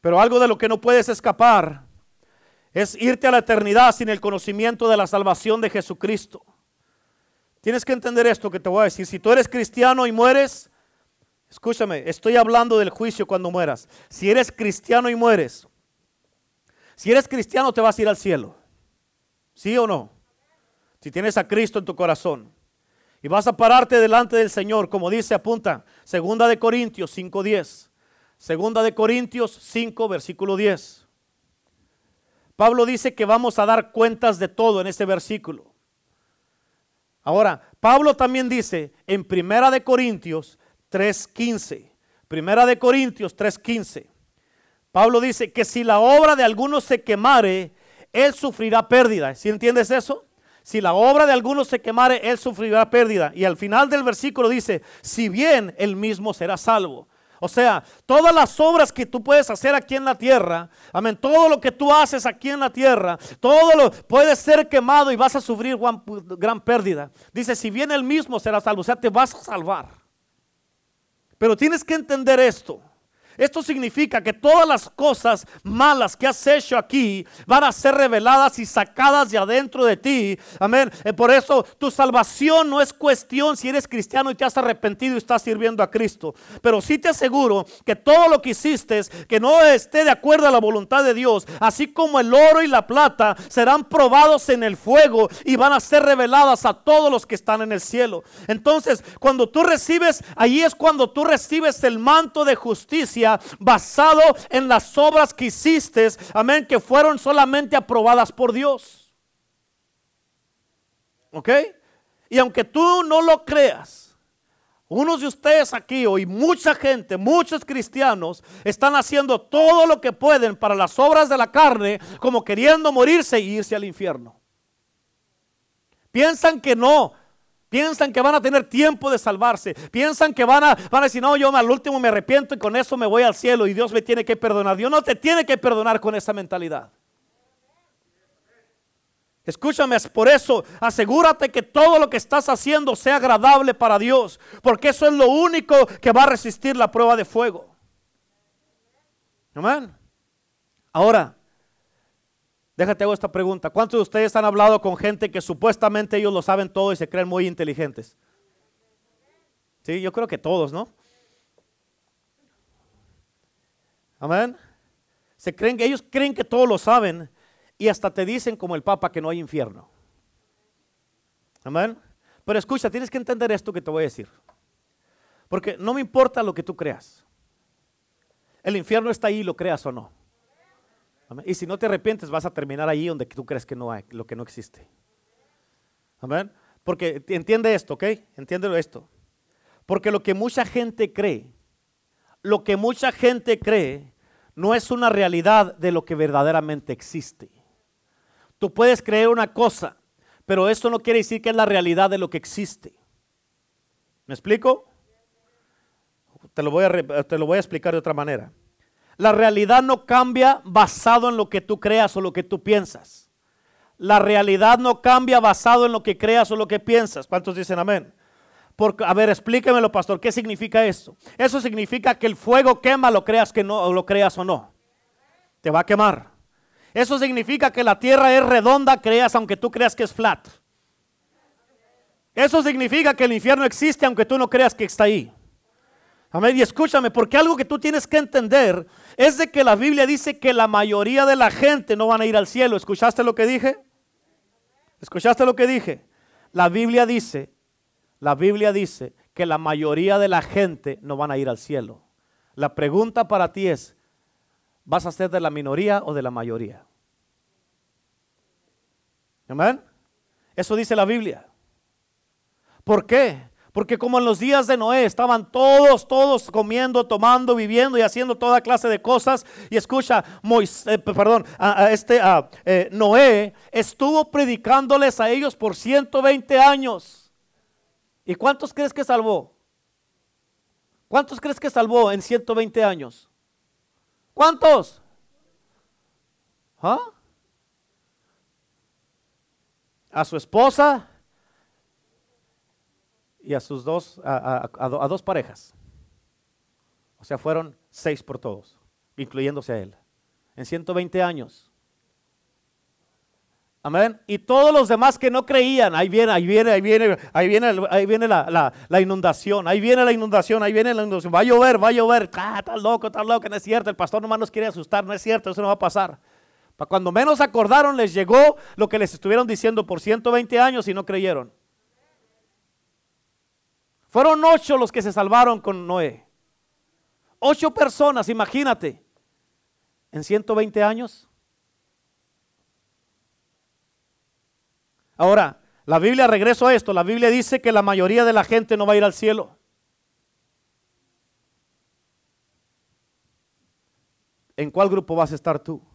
Pero algo de lo que no puedes escapar es irte a la eternidad sin el conocimiento de la salvación de Jesucristo. Tienes que entender esto que te voy a decir. Si tú eres cristiano y mueres, Escúchame, estoy hablando del juicio cuando mueras. Si eres cristiano y mueres, si eres cristiano te vas a ir al cielo. ¿Sí o no? Si tienes a Cristo en tu corazón. Y vas a pararte delante del Señor, como dice, apunta, segunda de Corintios 5:10. Segunda de Corintios 5, versículo 10. Pablo dice que vamos a dar cuentas de todo en ese versículo. Ahora, Pablo también dice en Primera de Corintios 3.15. Primera de Corintios 3.15. Pablo dice que si la obra de alguno se quemare, él sufrirá pérdida. ¿Sí entiendes eso? Si la obra de alguno se quemare, él sufrirá pérdida. Y al final del versículo dice, si bien él mismo será salvo. O sea, todas las obras que tú puedes hacer aquí en la tierra, amén, todo lo que tú haces aquí en la tierra, todo lo puede ser quemado y vas a sufrir gran, pérdida. Dice, si bien él mismo será salvo, o sea, te vas a salvar. Pero tienes que entender esto. Esto significa que todas las cosas malas que has hecho aquí van a ser reveladas y sacadas de adentro de ti. Amén. Eh, por eso tu salvación no es cuestión si eres cristiano y te has arrepentido y estás sirviendo a Cristo. Pero sí te aseguro que todo lo que hiciste que no esté de acuerdo a la voluntad de Dios, así como el oro y la plata, serán probados en el fuego y van a ser reveladas a todos los que están en el cielo. Entonces, cuando tú recibes, ahí es cuando tú recibes el manto de justicia basado en las obras que hiciste, amén, que fueron solamente aprobadas por Dios. ¿Ok? Y aunque tú no lo creas, unos de ustedes aquí hoy, mucha gente, muchos cristianos, están haciendo todo lo que pueden para las obras de la carne, como queriendo morirse e irse al infierno. Piensan que no, Piensan que van a tener tiempo de salvarse. Piensan que van a, van a decir, no, yo al último me arrepiento y con eso me voy al cielo y Dios me tiene que perdonar. Dios no te tiene que perdonar con esa mentalidad. Escúchame, es por eso asegúrate que todo lo que estás haciendo sea agradable para Dios, porque eso es lo único que va a resistir la prueba de fuego. Amén. Ahora, Déjate hago esta pregunta. ¿Cuántos de ustedes han hablado con gente que supuestamente ellos lo saben todo y se creen muy inteligentes? Sí, yo creo que todos, ¿no? Amén. Se creen que ellos creen que todo lo saben y hasta te dicen como el Papa que no hay infierno. Amén. Pero escucha, tienes que entender esto que te voy a decir. Porque no me importa lo que tú creas. El infierno está ahí, lo creas o no. Y si no te arrepientes, vas a terminar ahí donde tú crees que no hay, lo que no existe. Amén. Porque entiende esto, ¿ok? Entiéndelo esto. Porque lo que mucha gente cree, lo que mucha gente cree, no es una realidad de lo que verdaderamente existe. Tú puedes creer una cosa, pero eso no quiere decir que es la realidad de lo que existe. ¿Me explico? Te lo voy a, te lo voy a explicar de otra manera. La realidad no cambia basado en lo que tú creas o lo que tú piensas. La realidad no cambia basado en lo que creas o lo que piensas. ¿Cuántos dicen amén? Porque, a ver, explíquemelo, pastor, ¿qué significa eso? Eso significa que el fuego quema, lo creas que no, lo creas o no. Te va a quemar. Eso significa que la tierra es redonda, creas aunque tú creas que es flat. Eso significa que el infierno existe aunque tú no creas que está ahí. Amén. Y escúchame, porque algo que tú tienes que entender es de que la Biblia dice que la mayoría de la gente no van a ir al cielo. ¿Escuchaste lo que dije? ¿Escuchaste lo que dije? La Biblia dice, la Biblia dice que la mayoría de la gente no van a ir al cielo. La pregunta para ti es, ¿vas a ser de la minoría o de la mayoría? Amén. Eso dice la Biblia. ¿Por qué? Porque como en los días de Noé estaban todos, todos comiendo, tomando, viviendo y haciendo toda clase de cosas. Y escucha, eh, perdón, a, este eh, Noé estuvo predicándoles a ellos por 120 años. ¿Y cuántos crees que salvó? ¿Cuántos crees que salvó en 120 años? ¿Cuántos? ¿Ah? A su esposa, y a sus dos, a, dos parejas. O sea, fueron seis por todos, incluyéndose a él, en 120 años. Amén. Y todos los demás que no creían, ahí viene, ahí viene, ahí viene, ahí viene, ahí viene la, inundación, ahí viene la inundación, ahí viene la inundación. Va a llover, va a llover. Está loco, está loco, no es cierto. El pastor nomás nos quiere asustar, no es cierto, eso no va a pasar. Para cuando menos acordaron, les llegó lo que les estuvieron diciendo por 120 años y no creyeron. Fueron ocho los que se salvaron con Noé. Ocho personas, imagínate, en 120 años. Ahora, la Biblia, regreso a esto, la Biblia dice que la mayoría de la gente no va a ir al cielo. ¿En cuál grupo vas a estar tú?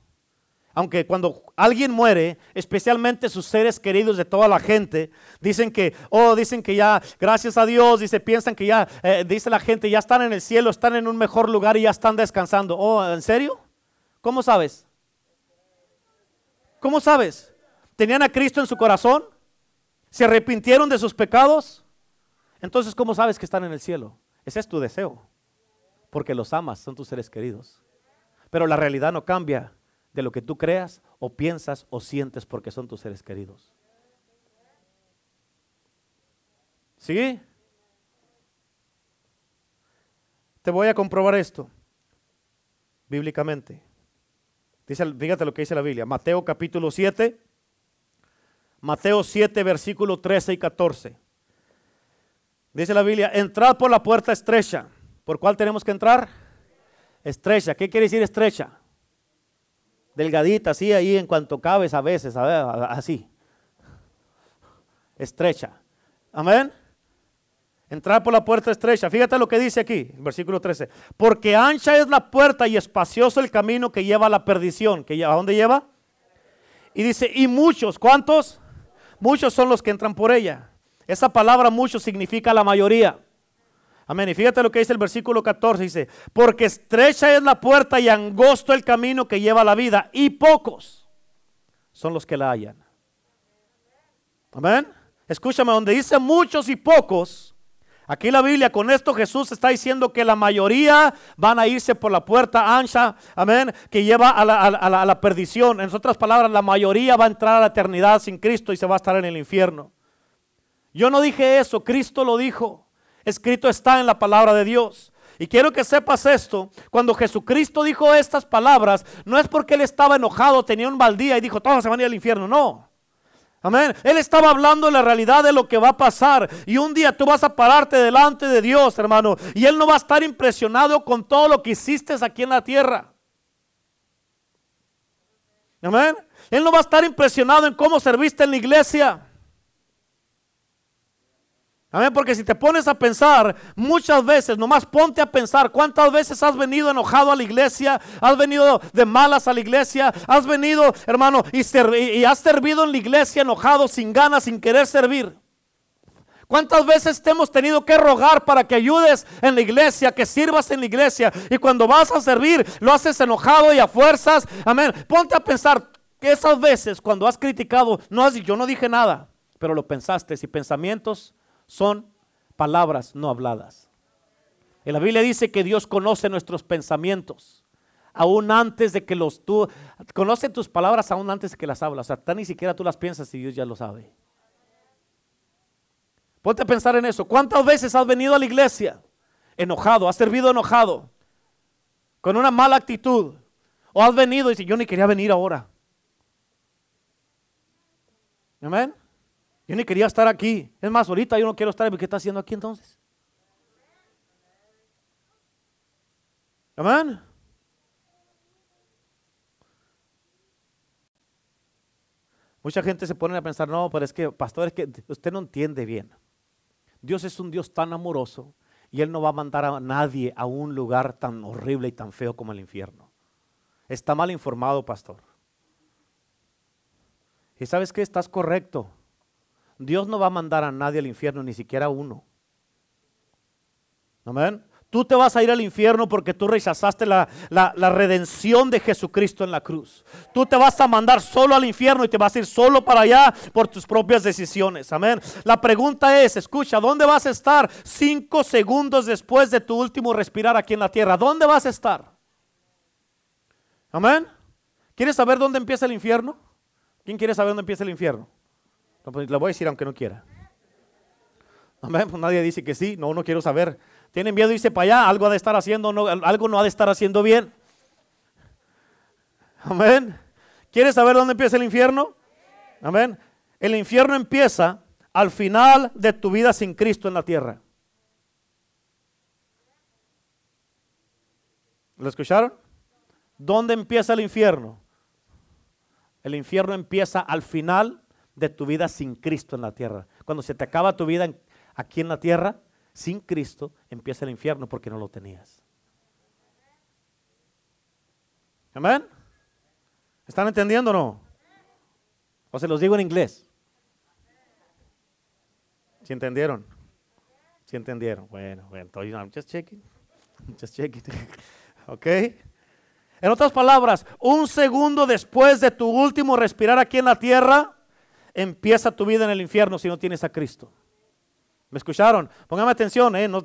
Aunque cuando alguien muere, especialmente sus seres queridos de toda la gente, dicen que, oh, dicen que ya, gracias a Dios, dice, piensan que ya, eh, dice la gente, ya están en el cielo, están en un mejor lugar y ya están descansando. Oh, ¿en serio? ¿Cómo sabes? ¿Cómo sabes? ¿Tenían a Cristo en su corazón? ¿Se arrepintieron de sus pecados? Entonces, ¿cómo sabes que están en el cielo? Ese es tu deseo, porque los amas, son tus seres queridos. Pero la realidad no cambia de lo que tú creas o piensas o sientes porque son tus seres queridos. ¿Sí? Te voy a comprobar esto bíblicamente. Dice, fíjate lo que dice la Biblia. Mateo capítulo 7. Mateo 7, versículo 13 y 14. Dice la Biblia, entrad por la puerta estrecha. ¿Por cuál tenemos que entrar? Estrecha. ¿Qué quiere decir estrecha? Delgadita, así ahí en cuanto cabes a veces, así, estrecha. Amén. Entrar por la puerta estrecha. Fíjate lo que dice aquí, versículo 13. Porque ancha es la puerta y espacioso el camino que lleva a la perdición. ¿Que ¿A dónde lleva? Y dice, y muchos, ¿cuántos? Muchos son los que entran por ella. Esa palabra muchos significa la mayoría. Amén. Y fíjate lo que dice el versículo 14. Dice, porque estrecha es la puerta y angosto el camino que lleva a la vida. Y pocos son los que la hallan. Amén. Escúchame, donde dice muchos y pocos. Aquí la Biblia, con esto Jesús está diciendo que la mayoría van a irse por la puerta ancha, amén, que lleva a la, a la perdición. En otras palabras, la mayoría va a entrar a la eternidad sin Cristo y se va a estar en el infierno. Yo no dije eso, Cristo lo dijo. Escrito está en la palabra de Dios. Y quiero que sepas esto, cuando Jesucristo dijo estas palabras, no es porque él estaba enojado, tenía un mal día y dijo, todos se van a ir al infierno, no. Amén. Él estaba hablando de la realidad de lo que va a pasar. Y un día tú vas a pararte delante de Dios, hermano. Y Él no va a estar impresionado con todo lo que hiciste aquí en la tierra. Amén. Él no va a estar impresionado en cómo serviste en la iglesia. Amén, porque si te pones a pensar, muchas veces, nomás ponte a pensar cuántas veces has venido enojado a la iglesia, has venido de malas a la iglesia, has venido, hermano, y, has servido en la iglesia enojado, sin ganas, sin querer servir. ¿Cuántas veces te hemos tenido que rogar para que ayudes en la iglesia, que sirvas en la iglesia? Y cuando vas a servir, lo haces enojado y a fuerzas. Amén. Ponte a pensar que esas veces cuando has criticado, no has, yo no dije nada, pero lo pensaste. Y pensamientos son palabras no habladas. En la Biblia dice que Dios conoce nuestros pensamientos, aún antes de que los tú, conoce tus palabras aún antes de que las hablas. O sea, ni siquiera tú las piensas y Dios ya lo sabe. Ponte a pensar en eso. ¿Cuántas veces has venido a la iglesia enojado, has servido enojado, con una mala actitud? O has venido y dices, yo ni quería venir ahora. Amén. Yo ni quería estar aquí. Es más, ahorita yo no quiero estar. ¿Qué está haciendo aquí entonces? Amén. Mucha gente se pone a pensar, no, pero es que, pastor, es que usted no entiende bien. Dios es un Dios tan amoroso y Él no va a mandar a nadie a un lugar tan horrible y tan feo como el infierno. Está mal informado, pastor. Y sabes que estás correcto. Dios no va a mandar a nadie al infierno, ni siquiera a uno. Amén. Tú te vas a ir al infierno porque tú rechazaste la, redención de Jesucristo en la cruz. Tú te vas a mandar solo al infierno y te vas a ir solo para allá por tus propias decisiones. Amén. La pregunta es, escucha, ¿dónde vas a estar cinco segundos después de tu último respirar aquí en la tierra? ¿Dónde vas a estar? Amén. ¿Quieres saber dónde empieza el infierno? ¿Quién quiere saber dónde empieza el infierno? Pues, le voy a decir aunque no quiera. Pues nadie dice que sí. No, no quiero saber. Tienen miedo y dice para allá, algo ha de estar haciendo, no, algo no ha de estar haciendo bien. Amén. ¿Quieres saber dónde empieza el infierno? Amén. El infierno empieza al final de tu vida sin Cristo en la tierra. ¿Lo escucharon? ¿Dónde empieza el infierno? El infierno empieza al final de tu vida sin Cristo en la tierra. Cuando se te acaba tu vida aquí en la tierra, sin Cristo empieza el infierno porque no lo tenías. Amén. ¿Están entendiendo o no? O se los digo en inglés. ¿Sí entendieron? ¿Sí entendieron? Bueno, bueno, I'm just checking. Just checking. ¿Ok? En otras palabras, un segundo después de tu último respirar aquí en la tierra, empieza tu vida en el infierno si no tienes a Cristo. ¿Me escucharon? Póngame atención, eh, no,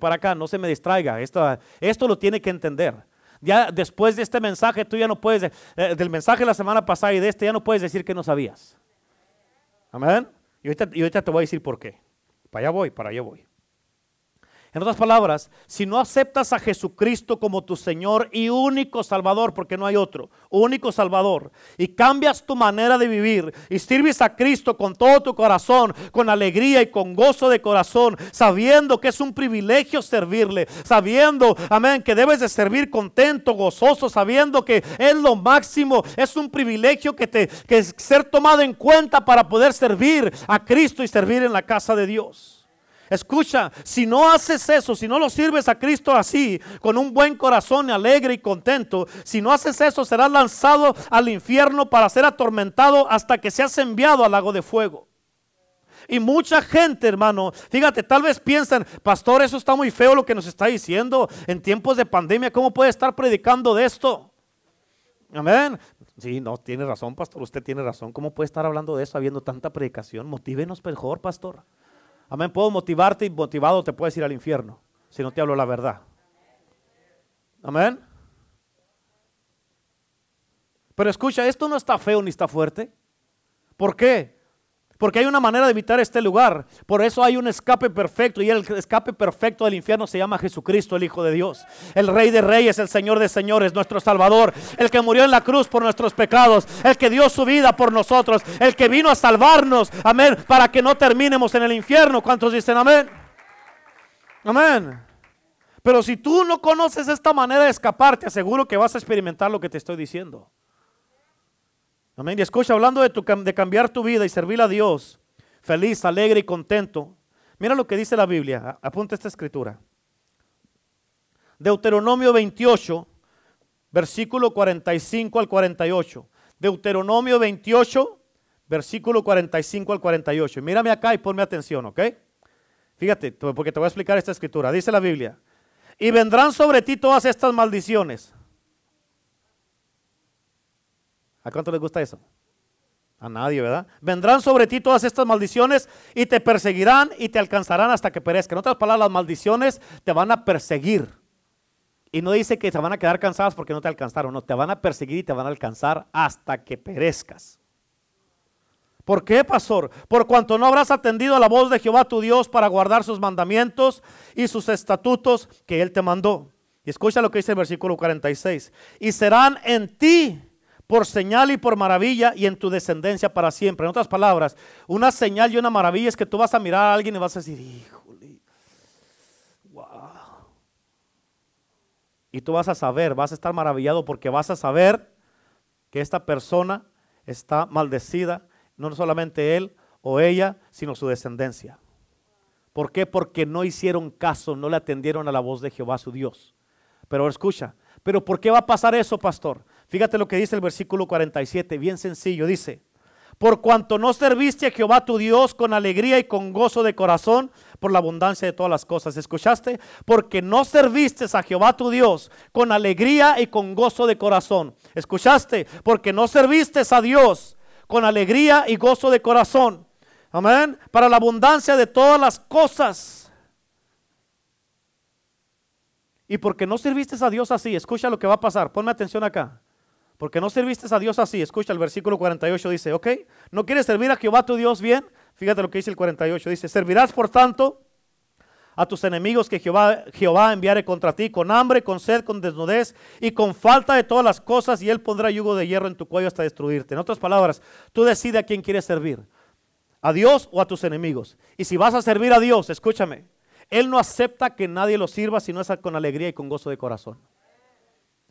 para acá, no se me distraiga. Esto, esto lo tiene que entender. Ya después de este mensaje, tú ya no puedes, eh, del mensaje de la semana pasada y de este, ya no puedes decir que no sabías. Amén. Y ahorita, y ahorita te voy a decir por qué. Para allá voy, para allá voy. En otras palabras, si no aceptas a Jesucristo como tu Señor y único Salvador, porque no hay otro, único Salvador, y cambias tu manera de vivir y sirves a Cristo con todo tu corazón, con alegría y con gozo de corazón, sabiendo que es un privilegio servirle, sabiendo, amén, que debes de servir contento, gozoso, sabiendo que es lo máximo, es un privilegio que te que ser tomado en cuenta para poder servir a Cristo y servir en la casa de Dios. Escucha, si no haces eso, si no lo sirves a Cristo así, con un buen corazón alegre y contento, si no haces eso, serás lanzado al infierno para ser atormentado hasta que seas enviado al lago de fuego. Y mucha gente, hermano, fíjate, tal vez piensan, pastor, eso está muy feo lo que nos está diciendo en tiempos de pandemia, ¿cómo puede estar predicando de esto? Amén. Sí, no, tiene razón, pastor, usted tiene razón. ¿Cómo puede estar hablando de eso habiendo tanta predicación? Motívenos mejor, pastor. Amén. Puedo motivarte y motivado te puedes ir al infierno si no te hablo la verdad. Amén. Pero escucha, esto no está feo ni está fuerte. ¿Por qué? Porque hay una manera de evitar este lugar. Por eso hay un escape perfecto. Y el escape perfecto del infierno se llama Jesucristo, el Hijo de Dios. El Rey de Reyes, el Señor de Señores, nuestro Salvador. El que murió en la cruz por nuestros pecados. El que dio su vida por nosotros. El que vino a salvarnos. Amén. Para que no terminemos en el infierno. ¿Cuántos dicen amén? Amén. Pero si tú no conoces esta manera de escapar, te aseguro que vas a experimentar lo que te estoy diciendo. Amén. Y escucha, hablando de, tu, de cambiar tu vida y servir a Dios, feliz, alegre y contento. Mira lo que dice la Biblia. Apunta esta escritura. Deuteronomio 28, versículo 45 al 48. Deuteronomio 28, versículo 45 al 48. Mírame acá y ponme atención, ¿ok? Fíjate, porque te voy a explicar esta escritura. Dice la Biblia. Y vendrán sobre ti todas estas maldiciones ¿A cuánto les gusta eso? A nadie, ¿verdad? Vendrán sobre ti todas estas maldiciones y te perseguirán y te alcanzarán hasta que perezcan. En otras palabras, las maldiciones te van a perseguir. Y no dice que se van a quedar cansadas porque no te alcanzaron, no, te van a perseguir y te van a alcanzar hasta que perezcas. ¿Por qué, pastor? Por cuanto no habrás atendido a la voz de Jehová tu Dios para guardar sus mandamientos y sus estatutos que Él te mandó. Y escucha lo que dice el versículo 46. Y serán en ti por señal y por maravilla y en tu descendencia para siempre. En otras palabras, una señal y una maravilla es que tú vas a mirar a alguien y vas a decir, híjole, wow. Y tú vas a saber, vas a estar maravillado porque vas a saber que esta persona está maldecida, no solamente él o ella, sino su descendencia. ¿Por qué? Porque no hicieron caso, no le atendieron a la voz de Jehová su Dios. Pero escucha, ¿pero por qué va a pasar eso, pastor? Fíjate lo que dice el versículo 47, bien sencillo, dice, por cuanto no serviste a Jehová tu Dios con alegría y con gozo de corazón por la abundancia de todas las cosas. ¿Escuchaste? Porque no serviste a Jehová tu Dios con alegría y con gozo de corazón. ¿Escuchaste? Porque no serviste a Dios con alegría y gozo de corazón. Amén. Para la abundancia de todas las cosas. Y porque no serviste a Dios así, escucha lo que va a pasar. Ponme atención acá. Porque no serviste a Dios así. Escucha, el versículo 48 dice, ok, ¿no quieres servir a Jehová tu Dios bien? Fíjate lo que dice el 48. Dice, servirás por tanto a tus enemigos que Jehová, Jehová enviare contra ti con hambre, con sed, con desnudez y con falta de todas las cosas y él pondrá yugo de hierro en tu cuello hasta destruirte. En otras palabras, tú decides a quién quieres servir, a Dios o a tus enemigos. Y si vas a servir a Dios, escúchame, Él no acepta que nadie lo sirva si no es con alegría y con gozo de corazón.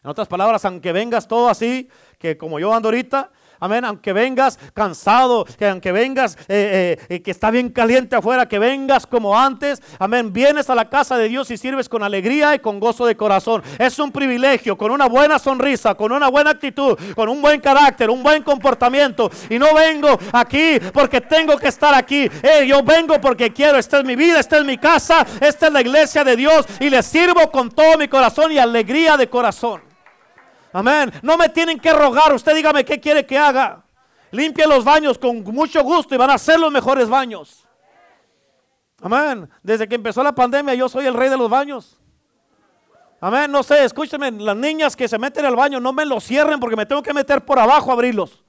En otras palabras, aunque vengas todo así, que como yo ando ahorita, Amén. Aunque vengas cansado, que aunque vengas eh, eh, que está bien caliente afuera, que vengas como antes. Amén. Vienes a la casa de Dios y sirves con alegría y con gozo de corazón. Es un privilegio, con una buena sonrisa, con una buena actitud, con un buen carácter, un buen comportamiento. Y no vengo aquí porque tengo que estar aquí. Eh, yo vengo porque quiero. Esta es mi vida, esta es mi casa, esta es la iglesia de Dios. Y le sirvo con todo mi corazón y alegría de corazón. Amén. No me tienen que rogar. Usted dígame qué quiere que haga. Limpie los baños con mucho gusto y van a ser los mejores baños. Amén. Desde que empezó la pandemia yo soy el rey de los baños. Amén. No sé, escúchenme, las niñas que se meten al baño no me lo cierren porque me tengo que meter por abajo a abrirlos.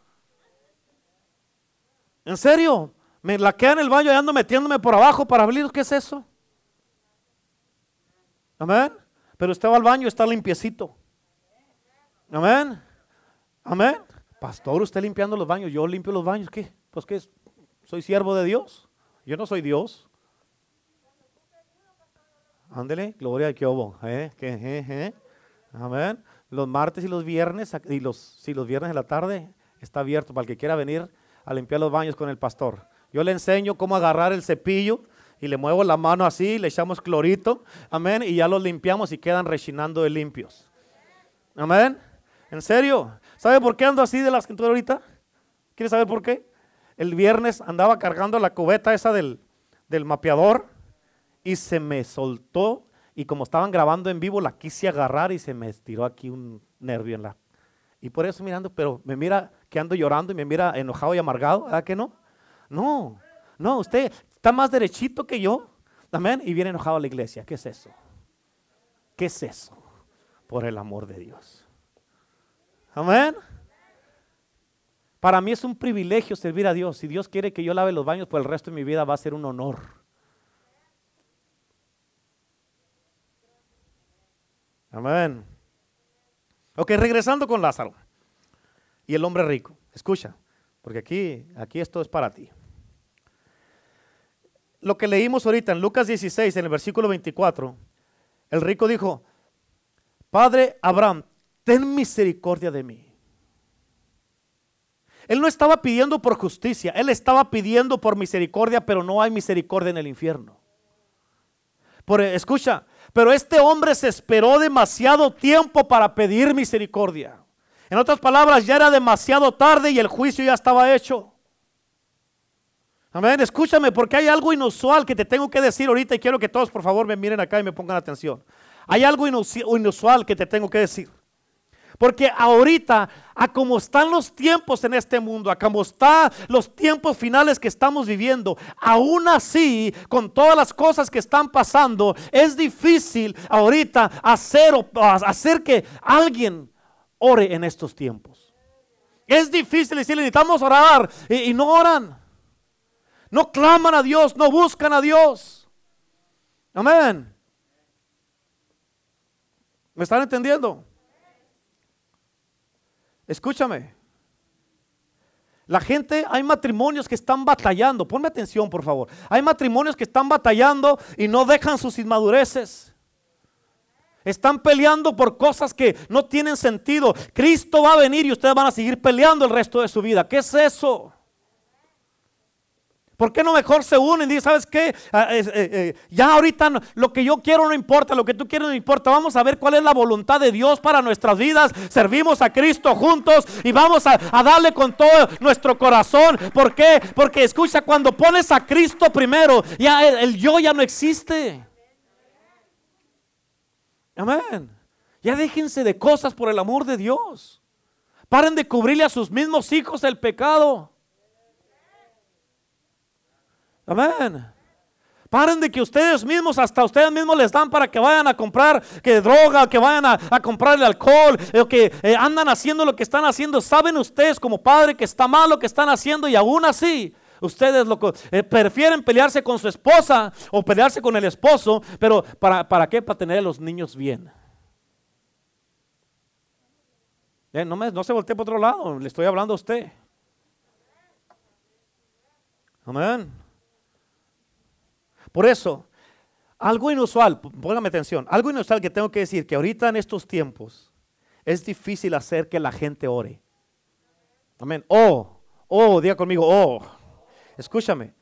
¿En serio? Me la quedan en el baño y ando metiéndome por abajo para abrirlos. ¿Qué es eso? Amén. Pero usted va al baño y está limpiecito. Amén. Amén. Pastor, usted limpiando los baños, yo limpio los baños. ¿Qué? Pues que soy siervo de Dios. Yo no soy Dios. Ándele, gloria a Jehová. ¿Eh? ¿Qué? Amén. Los martes y los viernes, y los, si los viernes de la tarde, está abierto para el que quiera venir a limpiar los baños con el pastor. Yo le enseño cómo agarrar el cepillo y le muevo la mano así, le echamos clorito, amén, y ya los limpiamos y quedan rechinando de limpios. Amén. ¿En serio? ¿Sabe por qué ando así de las que ahorita? ¿Quiere saber por qué? El viernes andaba cargando la cubeta esa del, del mapeador y se me soltó y como estaban grabando en vivo la quise agarrar y se me estiró aquí un nervio en la... Y por eso mirando, pero me mira que ando llorando y me mira enojado y amargado, ¿verdad que no? No, no, usted está más derechito que yo, amén, y viene enojado a la iglesia. ¿Qué es eso? ¿Qué es eso? Por el amor de Dios. Amén. Para mí es un privilegio servir a Dios. Si Dios quiere que yo lave los baños por el resto de mi vida, va a ser un honor. Amén. Ok, regresando con Lázaro y el hombre rico. Escucha, porque aquí, aquí esto es para ti. Lo que leímos ahorita en Lucas 16, en el versículo 24, el rico dijo, Padre Abraham, ten misericordia de mí. Él no estaba pidiendo por justicia, él estaba pidiendo por misericordia, pero no hay misericordia en el infierno. Por, escucha, pero este hombre se esperó demasiado tiempo para pedir misericordia. En otras palabras, ya era demasiado tarde y el juicio ya estaba hecho. Amén, escúchame, porque hay algo inusual que te tengo que decir ahorita y quiero que todos por favor me miren acá y me pongan atención. Hay algo inusual que te tengo que decir. Porque ahorita, a como están los tiempos en este mundo, a como están los tiempos finales que estamos viviendo, aún así, con todas las cosas que están pasando, es difícil ahorita hacer, hacer que alguien ore en estos tiempos. Es difícil decirle, necesitamos orar y no oran. No claman a Dios, no buscan a Dios. Amén. ¿Me están entendiendo? Escúchame. La gente, hay matrimonios que están batallando. Ponme atención, por favor. Hay matrimonios que están batallando y no dejan sus inmadureces. Están peleando por cosas que no tienen sentido. Cristo va a venir y ustedes van a seguir peleando el resto de su vida. ¿Qué es eso? ¿Por qué no mejor se unen y dicen, ¿sabes qué? Ah, eh, eh, ya ahorita lo que yo quiero no importa, lo que tú quieres no importa. Vamos a ver cuál es la voluntad de Dios para nuestras vidas. Servimos a Cristo juntos y vamos a, darle con todo nuestro corazón. ¿Por qué? Porque escucha, cuando pones a Cristo primero, ya el yo ya no existe. Amén. Ya déjense de cosas por el amor de Dios. Paren de cubrirle a sus mismos hijos el pecado. Amén. Paren de que ustedes mismos, hasta ustedes mismos les dan para que vayan a comprar que droga, que vayan a, comprar el alcohol, que eh, andan haciendo lo que están haciendo. Saben ustedes como padre que está mal lo que están haciendo y aún así ustedes lo, eh, prefieren pelearse con su esposa o pelearse con el esposo, pero ¿para, para qué? Para tener a los niños bien. Eh, no, no se voltee por otro lado, le estoy hablando a usted. Amén. Por eso, algo inusual, póngame atención, algo inusual que tengo que decir, que ahorita en estos tiempos es difícil hacer que la gente ore. Amén. Oh, oh, diga conmigo, oh, escúchame.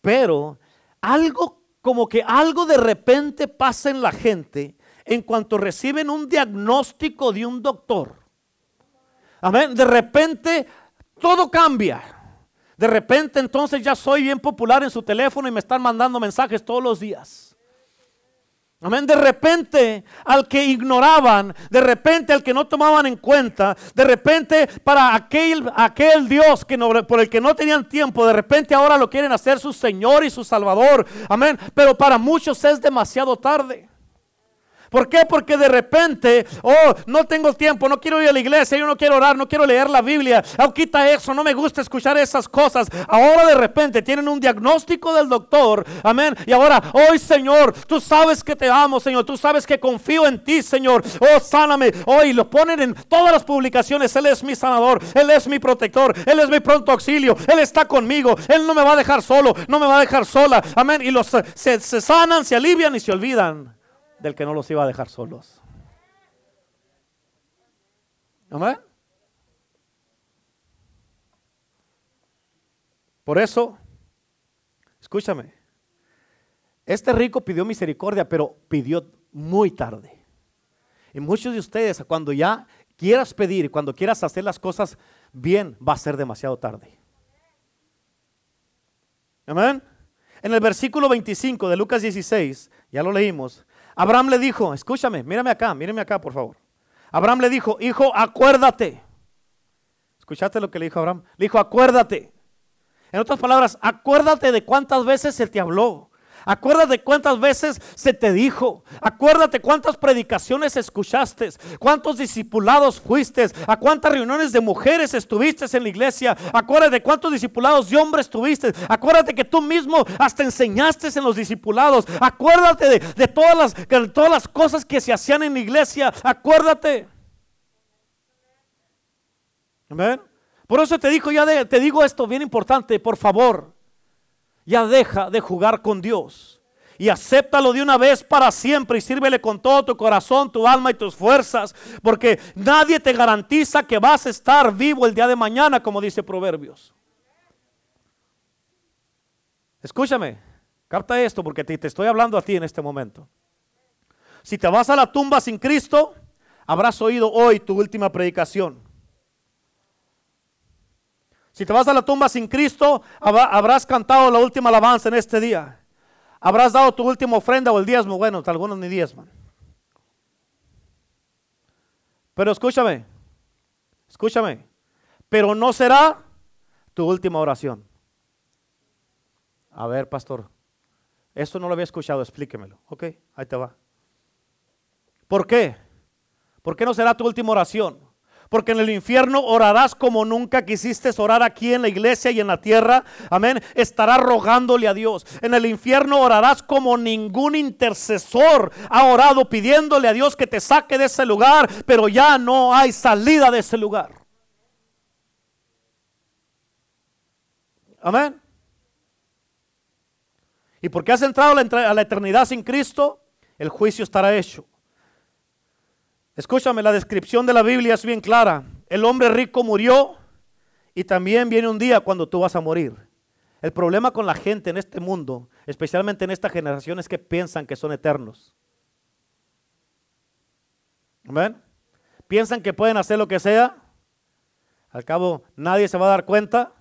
Pero algo como que algo de repente pasa en la gente en cuanto reciben un diagnóstico de un doctor. Amén. De repente todo cambia. De repente entonces ya soy bien popular en su teléfono y me están mandando mensajes todos los días. Amén. De repente al que ignoraban, de repente al que no tomaban en cuenta, de repente para aquel, aquel Dios que por el que no tenían tiempo, de repente ahora lo quieren hacer su Señor y su Salvador. Amén. Pero para muchos es demasiado tarde. ¿Por qué? Porque de repente, oh, no tengo tiempo, no quiero ir a la iglesia, yo no quiero orar, no quiero leer la Biblia. Oh, quita eso, no me gusta escuchar esas cosas. Ahora de repente tienen un diagnóstico del doctor, amén. Y ahora, hoy Señor, tú sabes que te amo, Señor, tú sabes que confío en ti, Señor. Oh, sáname. Hoy lo ponen en todas las publicaciones. Él es mi sanador, Él es mi protector, Él es mi pronto auxilio, Él está conmigo, Él no me va a dejar solo, no me va a dejar sola, amén. Y los se sanan, se alivian y se olvidan del que no los iba a dejar solos. Amén. Por eso, escúchame, este rico pidió misericordia, pero pidió muy tarde. Y muchos de ustedes, cuando ya quieras pedir cuando quieras hacer las cosas bien, va a ser demasiado tarde. Amén. En el versículo 25 de Lucas 16, ya lo leímos, Abraham le dijo, escúchame, mírame acá, mírame acá, por favor. Abraham le dijo, hijo, acuérdate. ¿Escuchaste lo que le dijo Abraham? Le dijo, acuérdate. En otras palabras, acuérdate de cuántas veces se te habló. Acuérdate cuántas veces se te dijo. Acuérdate cuántas predicaciones escuchaste. Cuántos discipulados fuiste. A cuántas reuniones de mujeres estuviste en la iglesia. Acuérdate cuántos discipulados de hombres tuviste. Acuérdate que tú mismo hasta enseñaste en los discipulados. Acuérdate de, todas, las, de todas las cosas que se hacían en la iglesia. Acuérdate. Amén. Por eso te digo, ya te digo esto bien importante, por favor. Ya deja de jugar con Dios y acéptalo de una vez para siempre y sírvele con todo tu corazón, tu alma y tus fuerzas, porque nadie te garantiza que vas a estar vivo el día de mañana, como dice Proverbios. Escúchame, capta esto porque te, te estoy hablando a ti en este momento. Si te vas a la tumba sin Cristo, habrás oído hoy tu última predicación. Si te vas a la tumba sin Cristo, habrás cantado la última alabanza en este día. Habrás dado tu última ofrenda o el diezmo. Bueno, algunos ni diezman. Pero escúchame, escúchame, pero no será tu última oración. A ver, pastor, esto no lo había escuchado, explíquemelo. Ok, ahí te va. ¿Por qué? ¿Por qué no será tu última oración? Porque en el infierno orarás como nunca quisiste orar aquí en la iglesia y en la tierra. Amén. Estarás rogándole a Dios. En el infierno orarás como ningún intercesor ha orado pidiéndole a Dios que te saque de ese lugar. Pero ya no hay salida de ese lugar. Amén. Y porque has entrado a la eternidad sin Cristo, el juicio estará hecho. Escúchame, la descripción de la Biblia es bien clara. El hombre rico murió y también viene un día cuando tú vas a morir. El problema con la gente en este mundo, especialmente en esta generación, es que piensan que son eternos. ¿Ven? Piensan que pueden hacer lo que sea. Al cabo, nadie se va a dar cuenta.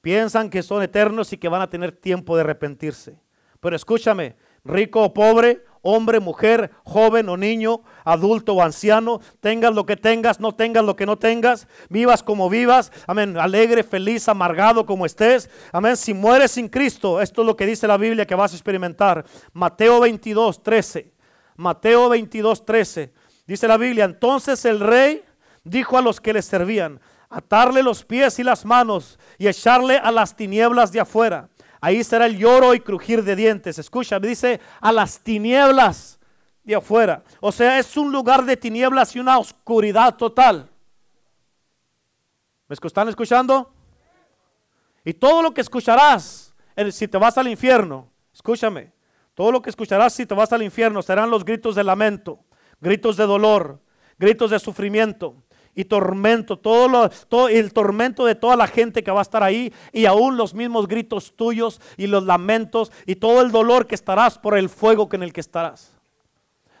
Piensan que son eternos y que van a tener tiempo de arrepentirse. Pero escúchame, rico o pobre, hombre, mujer, joven o niño, adulto o anciano, tengas lo que tengas, no tengas lo que no tengas, vivas como vivas, amén, alegre, feliz, amargado como estés, amén, si mueres sin Cristo, esto es lo que dice la Biblia que vas a experimentar. Mateo 22, 13, Mateo 22, 13, dice la Biblia, entonces el rey dijo a los que le servían, atarle los pies y las manos y echarle a las tinieblas de afuera Ahí será el lloro y crujir de dientes. Escucha, dice a las tinieblas de afuera. O sea, es un lugar de tinieblas y una oscuridad total. ¿Me están escuchando? Y todo lo que escucharás si te vas al infierno, escúchame, todo lo que escucharás si te vas al infierno serán los gritos de lamento, gritos de dolor, gritos de sufrimiento, y tormento, todo, lo, todo el tormento de toda la gente que va a estar ahí y aún los mismos gritos tuyos y los lamentos y todo el dolor que estarás por el fuego en el que estarás.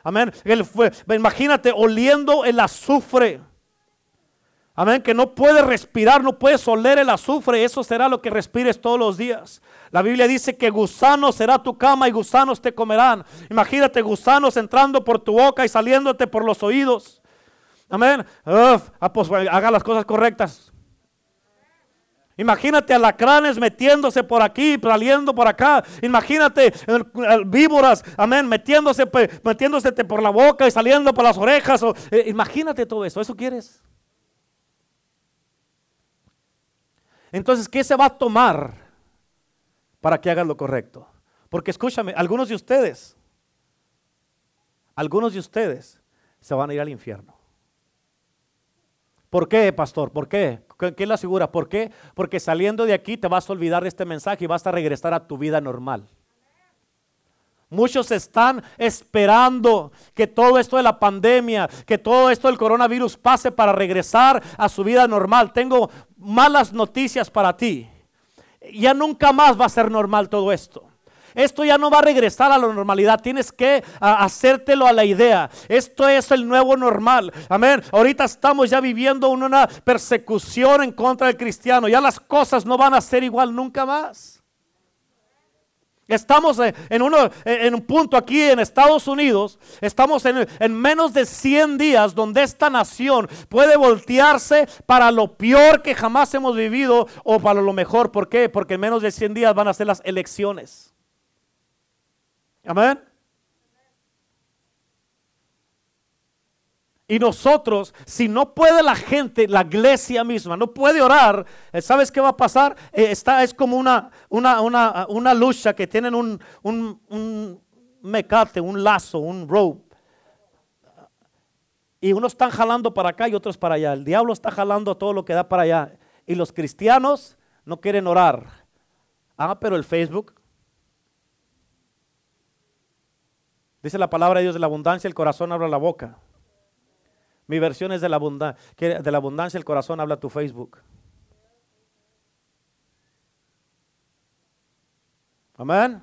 Amén. El, imagínate oliendo el azufre. Amén, que no puedes respirar, no puedes oler el azufre, eso será lo que respires todos los días. La Biblia dice que gusanos será tu cama y gusanos te comerán. Imagínate gusanos entrando por tu boca y saliéndote por los oídos. Amén. Ah, pues, haga las cosas correctas. Imagínate alacranes metiéndose por aquí, saliendo por acá. Imagínate víboras, amén, metiéndose, metiéndose por la boca y saliendo por las orejas. Eh, imagínate todo eso. ¿Eso quieres? Entonces, ¿qué se va a tomar para que hagas lo correcto? Porque escúchame, algunos de ustedes, algunos de ustedes se van a ir al infierno. ¿Por qué, pastor? ¿Por qué? ¿Quién la asegura? ¿Por qué? Porque saliendo de aquí te vas a olvidar de este mensaje y vas a regresar a tu vida normal. Muchos están esperando que todo esto de la pandemia, que todo esto del coronavirus pase para regresar a su vida normal. Tengo malas noticias para ti. Ya nunca más va a ser normal todo esto. Esto ya no va a regresar a la normalidad. Tienes que hacértelo a la idea. Esto es el nuevo normal. Amén. Ahorita estamos ya viviendo una persecución en contra del cristiano. Ya las cosas no van a ser igual nunca más. Estamos en, uno, en un punto aquí en Estados Unidos, estamos en, en, menos de 100 días donde esta nación puede voltearse para lo peor que jamás hemos vivido o para lo mejor. ¿Por qué? Porque en menos de 100 días van a ser las elecciones. Amén. Y nosotros, si no puede la gente, la iglesia misma, no puede orar, eh, ¿sabes qué va a pasar? Eh, está, es como una, una, una, una, lucha que tienen un, un, un mecate, un lazo, un rope. Y unos están jalando para acá y otros para allá. El diablo está jalando todo lo que da para allá. Y los cristianos no quieren orar. Ah, pero el Facebook, Dice la palabra de Dios de la abundancia, el corazón habla la boca. Mi versión es de la, abundancia, de la abundancia, el corazón habla tu Facebook. Amén.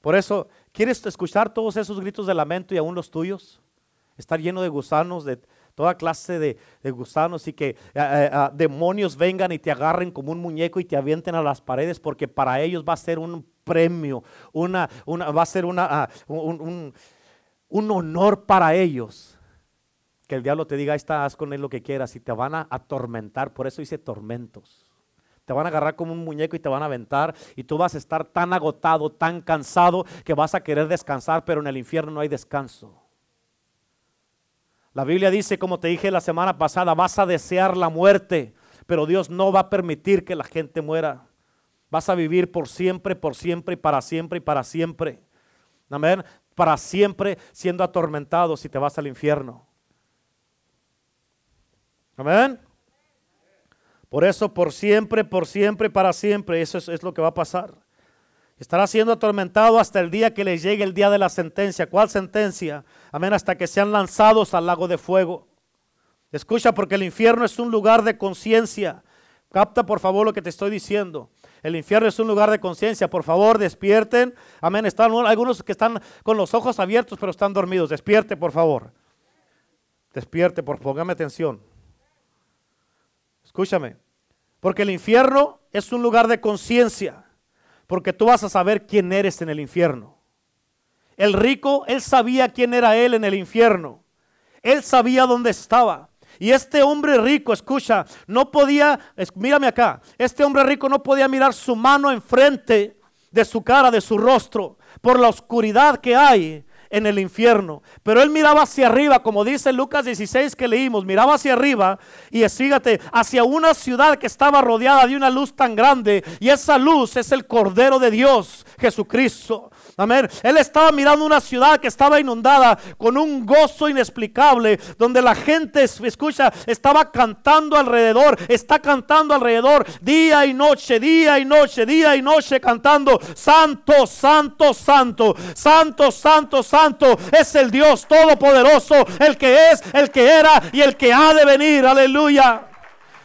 Por eso, ¿quieres escuchar todos esos gritos de lamento y aún los tuyos? Estar lleno de gusanos, de toda clase de, gusanos y que eh, eh, demonios vengan y te agarren como un muñeco y te avienten a las paredes porque para ellos va a ser un premio, una, una, va a ser una, ah, un, un honor para ellos que el diablo te diga, ahí está, haz con él lo que quieras y te van a atormentar. Por eso dice tormentos. Te van a agarrar como un muñeco y te van a aventar y tú vas a estar tan agotado, tan cansado que vas a querer descansar, pero en el infierno no hay descanso. La Biblia dice, como te dije la semana pasada, vas a desear la muerte, pero Dios no va a permitir que la gente muera. Vas a vivir por siempre, por siempre para siempre y para siempre. Amén. Para siempre siendo atormentado si te vas al infierno. Amén. Por eso, por siempre, por siempre, para siempre, eso es, lo que va a pasar. Estará siendo atormentado hasta el día que le llegue el día de la sentencia. ¿Cuál sentencia? Amén, hasta que sean lanzados al lago de fuego. Escucha, porque el infierno es un lugar de conciencia. Capta por favor lo que te estoy diciendo. El infierno es un lugar de conciencia. Por favor, despierten. Amén. Están algunos que están con los ojos abiertos, pero están dormidos. Despierte, por favor. Despierte, por póngame atención. Escúchame, porque el infierno es un lugar de conciencia, porque tú vas a saber quién eres en el infierno. El rico, él sabía quién era él en el infierno. Él sabía dónde estaba. Y este hombre rico, escucha, no podía, mírame acá, este hombre rico no podía mirar su mano enfrente de su cara, de su rostro, por la oscuridad que hay en el infierno. Pero él miraba hacia arriba, como dice Lucas 16 que leímos, miraba hacia arriba y fíjate, hacia una ciudad que estaba rodeada de una luz tan grande. Y esa luz es el Cordero de Dios, Jesucristo. Amén. Él estaba mirando una ciudad que estaba inundada con un gozo inexplicable, donde la gente, escucha, estaba cantando alrededor, está cantando alrededor día y noche, día y noche, día y noche, cantando, Santo, Santo, Santo, Santo, Santo, Santo, es el Dios Todopoderoso, el que es, el que era y el que ha de venir. Aleluya.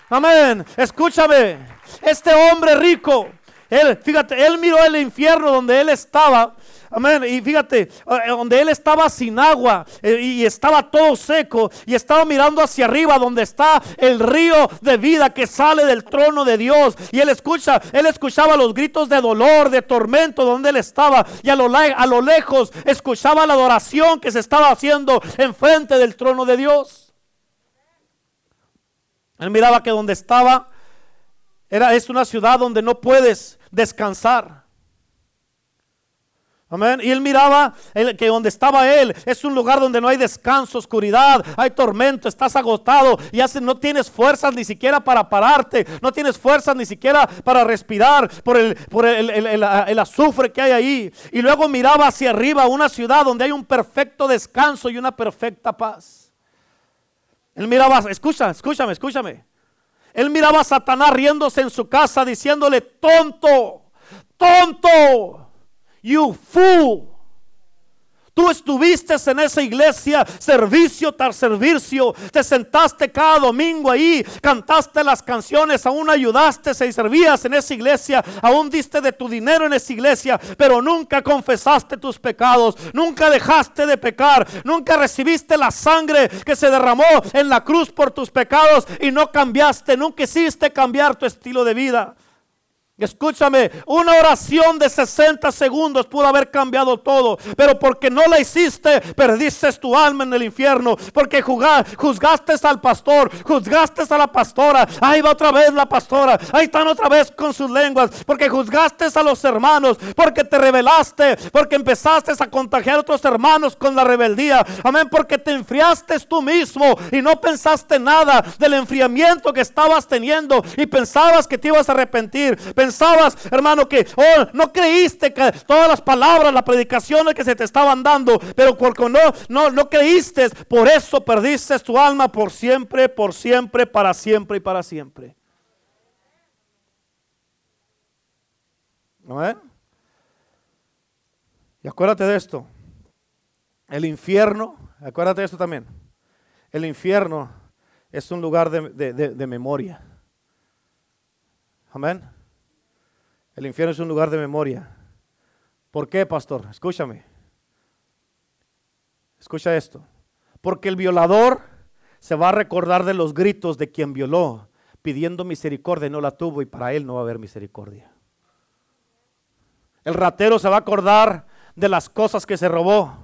Amén. Escúchame, este hombre rico, él, fíjate, él miró el infierno donde él estaba Amén. Y fíjate, eh, donde él estaba sin agua eh, y estaba todo seco y estaba mirando hacia arriba donde está el río de vida que sale del trono de Dios. Y él escucha, él escuchaba los gritos de dolor, de tormento donde él estaba. Y a lo, lejos escuchaba la adoración que se estaba haciendo enfrente del trono de Dios. Él miraba que donde estaba era, es una ciudad donde no puedes descansar. Amén. Y él miraba que donde estaba él es un lugar donde no hay descanso, oscuridad, hay tormento, estás agotado y no tienes fuerzas ni siquiera para pararte, no tienes fuerzas ni siquiera para respirar por, el, por el, azufre que hay ahí. Y luego miraba hacia arriba una ciudad donde hay un perfecto descanso y una perfecta paz. Él miraba, escucha, escúchame, escúchame. Él miraba a Satanás riéndose en su casa diciéndole, tonto, tonto. You fool. Tú estuviste en esa iglesia, servicio tras servicio. Te sentaste cada domingo ahí, cantaste las canciones, aún ayudaste y servías en esa iglesia, aún diste de tu dinero en esa iglesia, pero nunca confesaste tus pecados, nunca dejaste de pecar, nunca recibiste la sangre que se derramó en la cruz por tus pecados y no cambiaste, nunca hiciste cambiar tu estilo de vida. Escúchame, una oración de 60 segundos pudo haber cambiado todo, pero porque no la hiciste, perdiste tu alma en el infierno, porque juzgaste al pastor, juzgaste a la pastora, ahí va otra vez la pastora, ahí están otra vez con sus lenguas, porque juzgaste a los hermanos, porque te rebelaste, porque empezaste a contagiar a otros hermanos con la rebeldía, amén, porque te enfriaste tú mismo y no pensaste nada del enfriamiento que estabas teniendo y pensabas que te ibas a arrepentir pensabas, hermano, que oh, no creíste que todas las palabras, las predicaciones que se te estaban dando, pero porque no, no, no creíste, por eso perdiste tu alma por siempre, por siempre, para siempre y para siempre. ¿No Y acuérdate de esto. El infierno, acuérdate de esto también. El infierno es un lugar de, de memoria. Amén. El infierno es un lugar de memoria. ¿Por qué, pastor? Escúchame. Escucha esto. Porque el violador se va a recordar de los gritos de quien violó, pidiendo misericordia y no la tuvo y para él no va a haber misericordia. El ratero se va a acordar de las cosas que se robó.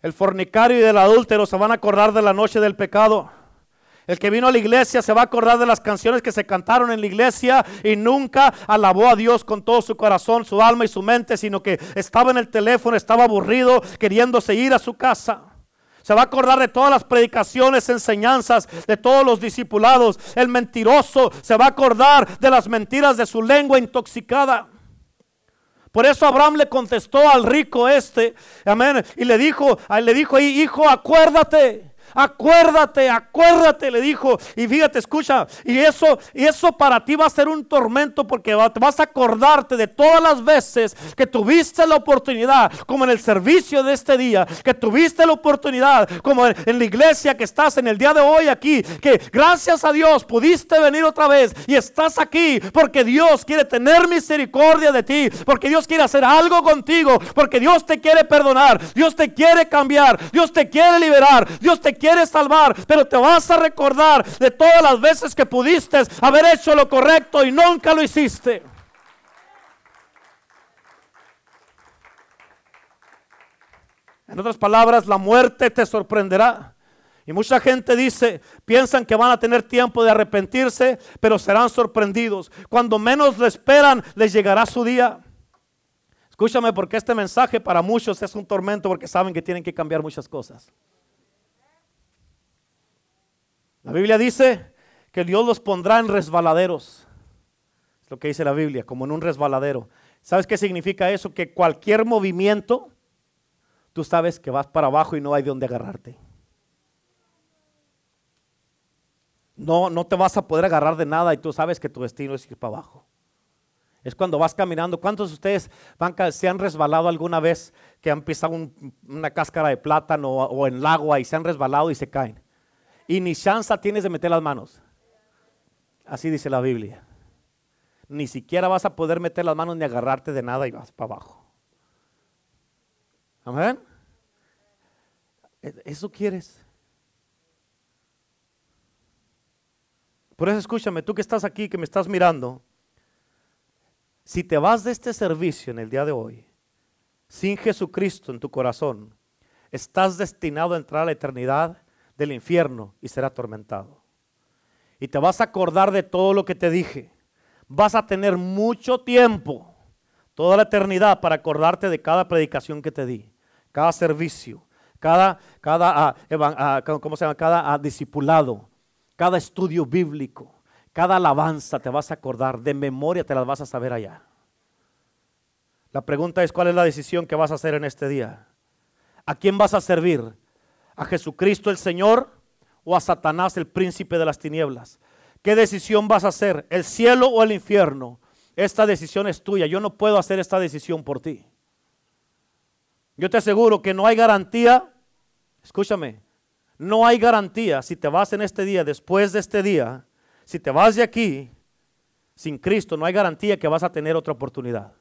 El fornicario y del adúltero se van a acordar de la noche del pecado. El que vino a la iglesia se va a acordar de las canciones que se cantaron en la iglesia y nunca alabó a Dios con todo su corazón, su alma y su mente, sino que estaba en el teléfono, estaba aburrido, queriéndose ir a su casa. Se va a acordar de todas las predicaciones, enseñanzas, de todos los discipulados. El mentiroso se va a acordar de las mentiras de su lengua intoxicada. Por eso Abraham le contestó al rico este, amén, y le dijo, le dijo hijo, acuérdate Acuérdate, acuérdate, le dijo. Y fíjate, escucha, y eso, y eso para ti va a ser un tormento porque vas a acordarte de todas las veces que tuviste la oportunidad, como en el servicio de este día, que tuviste la oportunidad, como en la iglesia que estás en el día de hoy aquí, que gracias a Dios pudiste venir otra vez y estás aquí porque Dios quiere tener misericordia de ti, porque Dios quiere hacer algo contigo, porque Dios te quiere perdonar, Dios te quiere cambiar, Dios te quiere liberar, Dios te quieres salvar, pero te vas a recordar de todas las veces que pudiste haber hecho lo correcto y nunca lo hiciste. En otras palabras, la muerte te sorprenderá. Y mucha gente dice, piensan que van a tener tiempo de arrepentirse, pero serán sorprendidos. Cuando menos lo esperan, les llegará su día. Escúchame porque este mensaje para muchos es un tormento porque saben que tienen que cambiar muchas cosas. La Biblia dice que Dios los pondrá en resbaladeros. Es lo que dice la Biblia, como en un resbaladero. ¿Sabes qué significa eso? Que cualquier movimiento, tú sabes que vas para abajo y no hay de dónde agarrarte. No, no te vas a poder agarrar de nada y tú sabes que tu destino es ir para abajo. Es cuando vas caminando. ¿Cuántos de ustedes se han resbalado alguna vez que han pisado una cáscara de plátano o, o en el agua y se han resbalado y se caen? Y ni chance tienes de meter las manos. Así dice la Biblia. Ni siquiera vas a poder meter las manos ni agarrarte de nada y vas para abajo. Amén. ¿E-, ¿Eso quieres? Por eso escúchame, tú que estás aquí, que me estás mirando, si te vas de este servicio en el día de hoy, sin Jesucristo en tu corazón, estás destinado a entrar a la eternidad del infierno y ser atormentado. Y te vas a acordar de todo lo que te dije. Vas a tener mucho tiempo, toda la eternidad, para acordarte de cada predicación que te di, cada servicio, cada, cada, ah, ah, ¿cómo se llama? Cada ah, discipulado, cada estudio bíblico, cada alabanza te vas a acordar, de memoria te las vas a saber allá. La pregunta es, ¿cuál es la decisión que vas a hacer en este día? ¿A quién vas a servir? A Jesucristo el Señor o a Satanás el príncipe de las tinieblas. ¿Qué decisión vas a hacer? ¿El cielo o el infierno? Esta decisión es tuya. Yo no puedo hacer esta decisión por ti. Yo te aseguro que no hay garantía. Escúchame. No hay garantía si te vas en este día, después de este día, si te vas de aquí sin Cristo, no hay garantía que vas a tener otra oportunidad.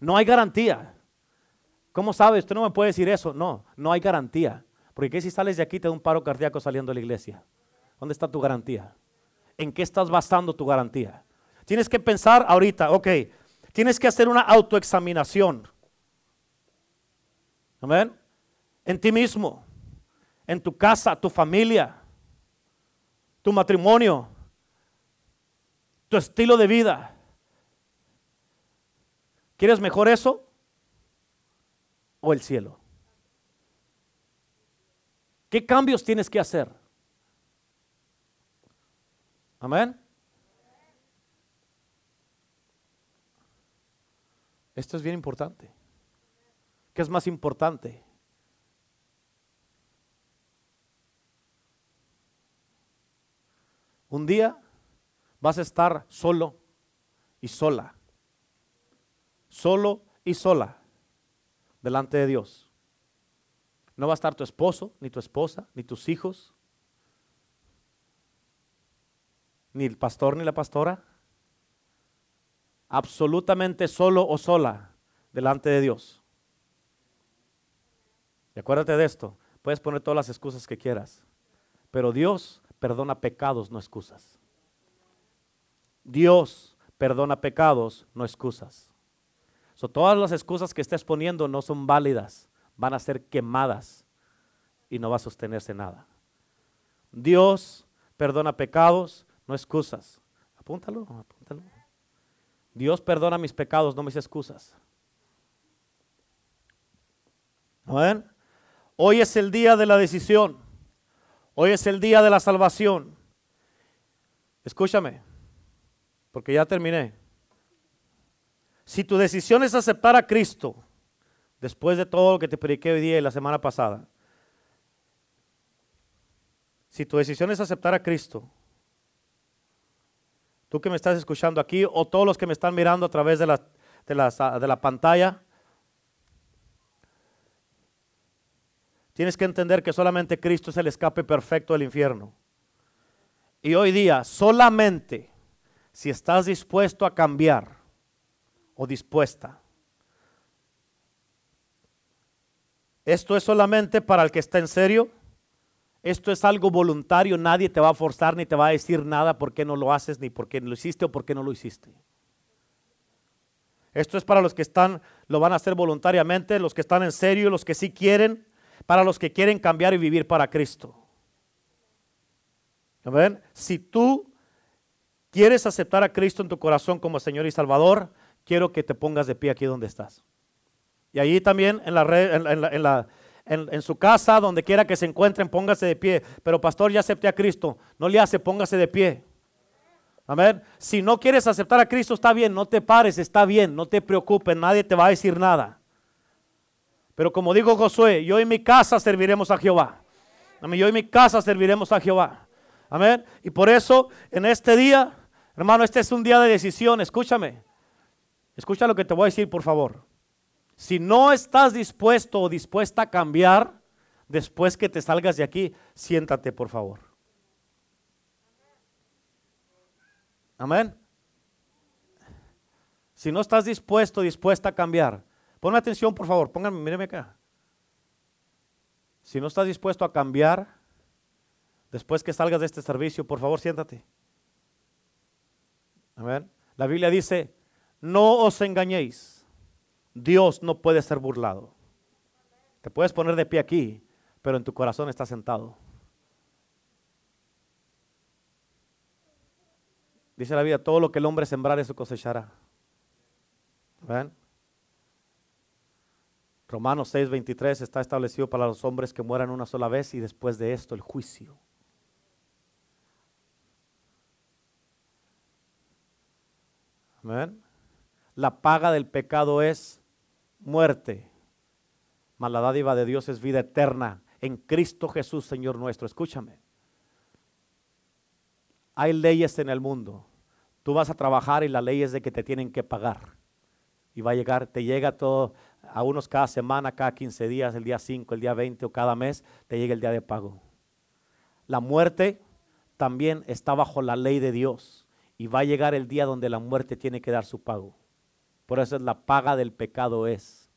No hay garantía. ¿Cómo sabes? Usted no me puede decir eso. No, no hay garantía. Porque ¿qué si sales de aquí te da un paro cardíaco saliendo de la iglesia? ¿Dónde está tu garantía? ¿En qué estás basando tu garantía? Tienes que pensar ahorita, ok, tienes que hacer una autoexaminación. Amén. En ti mismo, en tu casa, tu familia, tu matrimonio, tu estilo de vida. ¿Quieres mejor eso? o el cielo? ¿Qué cambios tienes que hacer? Amén. Esto es bien importante. ¿Qué es más importante? Un día vas a estar solo y sola. Solo y sola delante de Dios. No va a estar tu esposo, ni tu esposa, ni tus hijos, ni el pastor, ni la pastora. Absolutamente solo o sola delante de Dios. Y acuérdate de esto. Puedes poner todas las excusas que quieras. Pero Dios perdona pecados, no excusas. Dios perdona pecados, no excusas todas las excusas que estés poniendo no son válidas. Van a ser quemadas y no va a sostenerse nada. Dios perdona pecados, no excusas. Apúntalo, apúntalo. Dios perdona mis pecados, no mis excusas. ¿Ven? Hoy es el día de la decisión. Hoy es el día de la salvación. Escúchame, porque ya terminé. Si tu decisión es aceptar a Cristo, después de todo lo que te prediqué hoy día y la semana pasada, si tu decisión es aceptar a Cristo, tú que me estás escuchando aquí o todos los que me están mirando a través de la, de la pantalla, tienes que entender que solamente Cristo es el escape perfecto del infierno. Y hoy día, solamente si estás dispuesto a cambiar o dispuesta, esto es solamente para el que está en serio esto es algo voluntario, nadie te va a forzar ni te va a decir nada por qué no lo haces, ni por qué lo hiciste o por qué no lo hiciste. Esto es para los que están, lo van a hacer voluntariamente, los que están en serio, los que sí quieren, para los que quieren cambiar y vivir para Cristo. ¿Ven? Si tú quieres aceptar a Cristo en tu corazón como Señor y Salvador, quiero que te pongas de pie aquí donde estás. Y ahí también en la, en la en, su casa, donde quiera que se encuentren, póngase de pie. Pero pastor, ya acepté a Cristo. No le hace, póngase de pie. Amén. Si no quieres aceptar a Cristo, está bien, no te pares, está bien, no te preocupes, nadie te va a decir nada. Pero como dijo Josué, yo en mi casa serviremos a Jehová. Amén. Yo en mi casa serviremos a Jehová. Amén. Y por eso, en este día, hermano, este es un día de decisión. Escúchame. Escucha lo que te voy a decir, por favor. Si no estás dispuesto o dispuesta a cambiar, después que te salgas de aquí, siéntate por favor. Amén. Si no estás dispuesto o dispuesta a cambiar, ponme atención por favor, pónganme, míreme acá. Si no estás dispuesto a cambiar, después que salgas de este servicio, por favor siéntate. Amén. La Biblia dice, no os engañéis. Dios no puede ser burlado. Te puedes poner de pie aquí, pero en tu corazón está sentado. Dice la vida, todo lo que el hombre sembrar eso cosechará. ¿Ven? Romanos 6, 23 está establecido para los hombres que mueran una sola vez y después de esto el juicio. Amén. La paga del pecado es muerte, mas la dádiva de Dios es vida eterna en Cristo Jesús, Señor nuestro. Escúchame. Hay leyes en el mundo. Tú vas a trabajar y la ley es de que te tienen que pagar. Y va a llegar, te llega todo, a unos cada semana, cada 15 días, el día 5, el día 20 o cada mes, te llega el día de pago. La muerte también está bajo la ley de Dios. Y va a llegar el día donde la muerte tiene que dar su pago. Por eso es la paga del pecado es.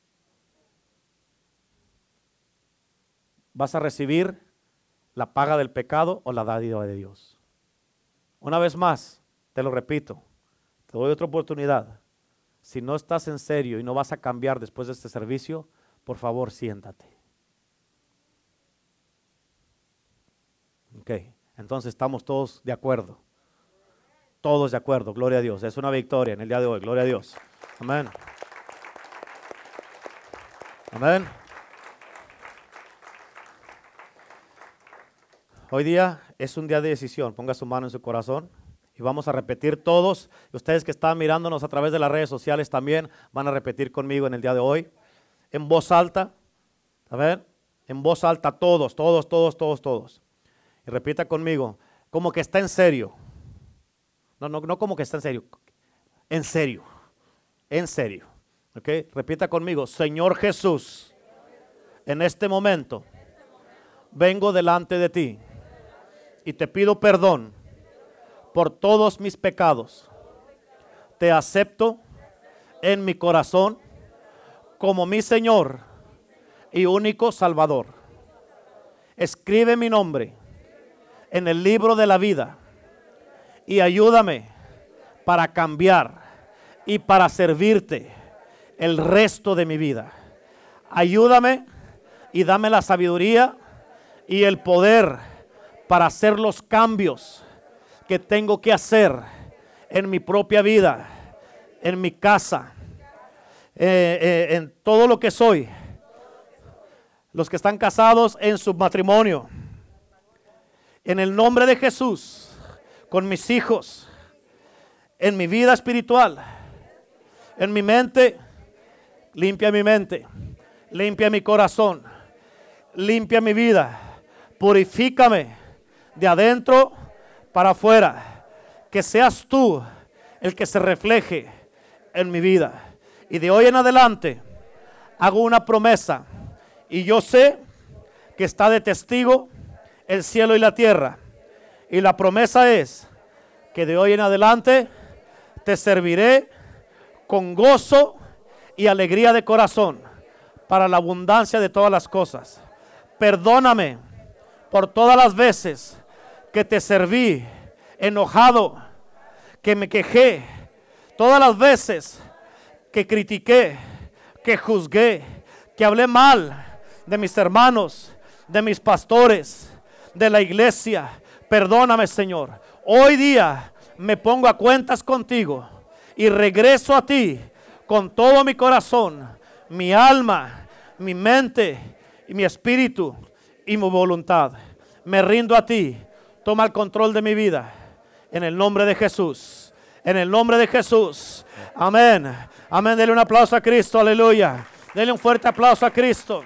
Vas a recibir la paga del pecado o la dádiva de Dios. Una vez más, te lo repito, te doy otra oportunidad. Si no estás en serio y no vas a cambiar después de este servicio, por favor siéntate. Ok, entonces estamos todos de acuerdo. Todos de acuerdo, gloria a Dios. Es una victoria en el día de hoy, gloria a Dios. Amén. Amén. Hoy día es un día de decisión. Ponga su mano en su corazón y vamos a repetir todos. Ustedes que están mirándonos a través de las redes sociales también van a repetir conmigo en el día de hoy. En voz alta. A ver, en voz alta todos, todos, todos, todos, todos. Y repita conmigo, como que está en serio. No, no, no como que está en serio. En serio en serio. ¿Ok? Repita conmigo, Señor Jesús, en este momento vengo delante de ti y te pido perdón por todos mis pecados. Te acepto en mi corazón como mi Señor y único Salvador. Escribe mi nombre en el libro de la vida y ayúdame para cambiar y para servirte el resto de mi vida. Ayúdame y dame la sabiduría y el poder para hacer los cambios que tengo que hacer en mi propia vida, en mi casa, eh, eh, en todo lo que soy. Los que están casados en su matrimonio. En el nombre de Jesús, con mis hijos, en mi vida espiritual, en mi mente, limpia mi mente, limpia mi corazón, limpia mi vida, purifícame de adentro para afuera. Que seas tú el que se refleje en mi vida. Y de hoy en adelante hago una promesa. Y yo sé que está de testigo el cielo y la tierra. Y la promesa es que de hoy en adelante te serviré con gozo y alegría de corazón para la abundancia de todas las cosas. Perdóname por todas las veces que te serví enojado, que me quejé, todas las veces que critiqué, que juzgué, que hablé mal de mis hermanos, de mis pastores, de la iglesia. Perdóname, Señor. Hoy día me pongo a cuentas contigo y regreso a ti con todo mi corazón, mi alma, mi mente y mi espíritu y mi voluntad. Me rindo a ti. Toma el control de mi vida. En el nombre de Jesús. En el nombre de Jesús. Amén. Amén. Dele un aplauso a Cristo. Aleluya. Dele un fuerte aplauso a Cristo.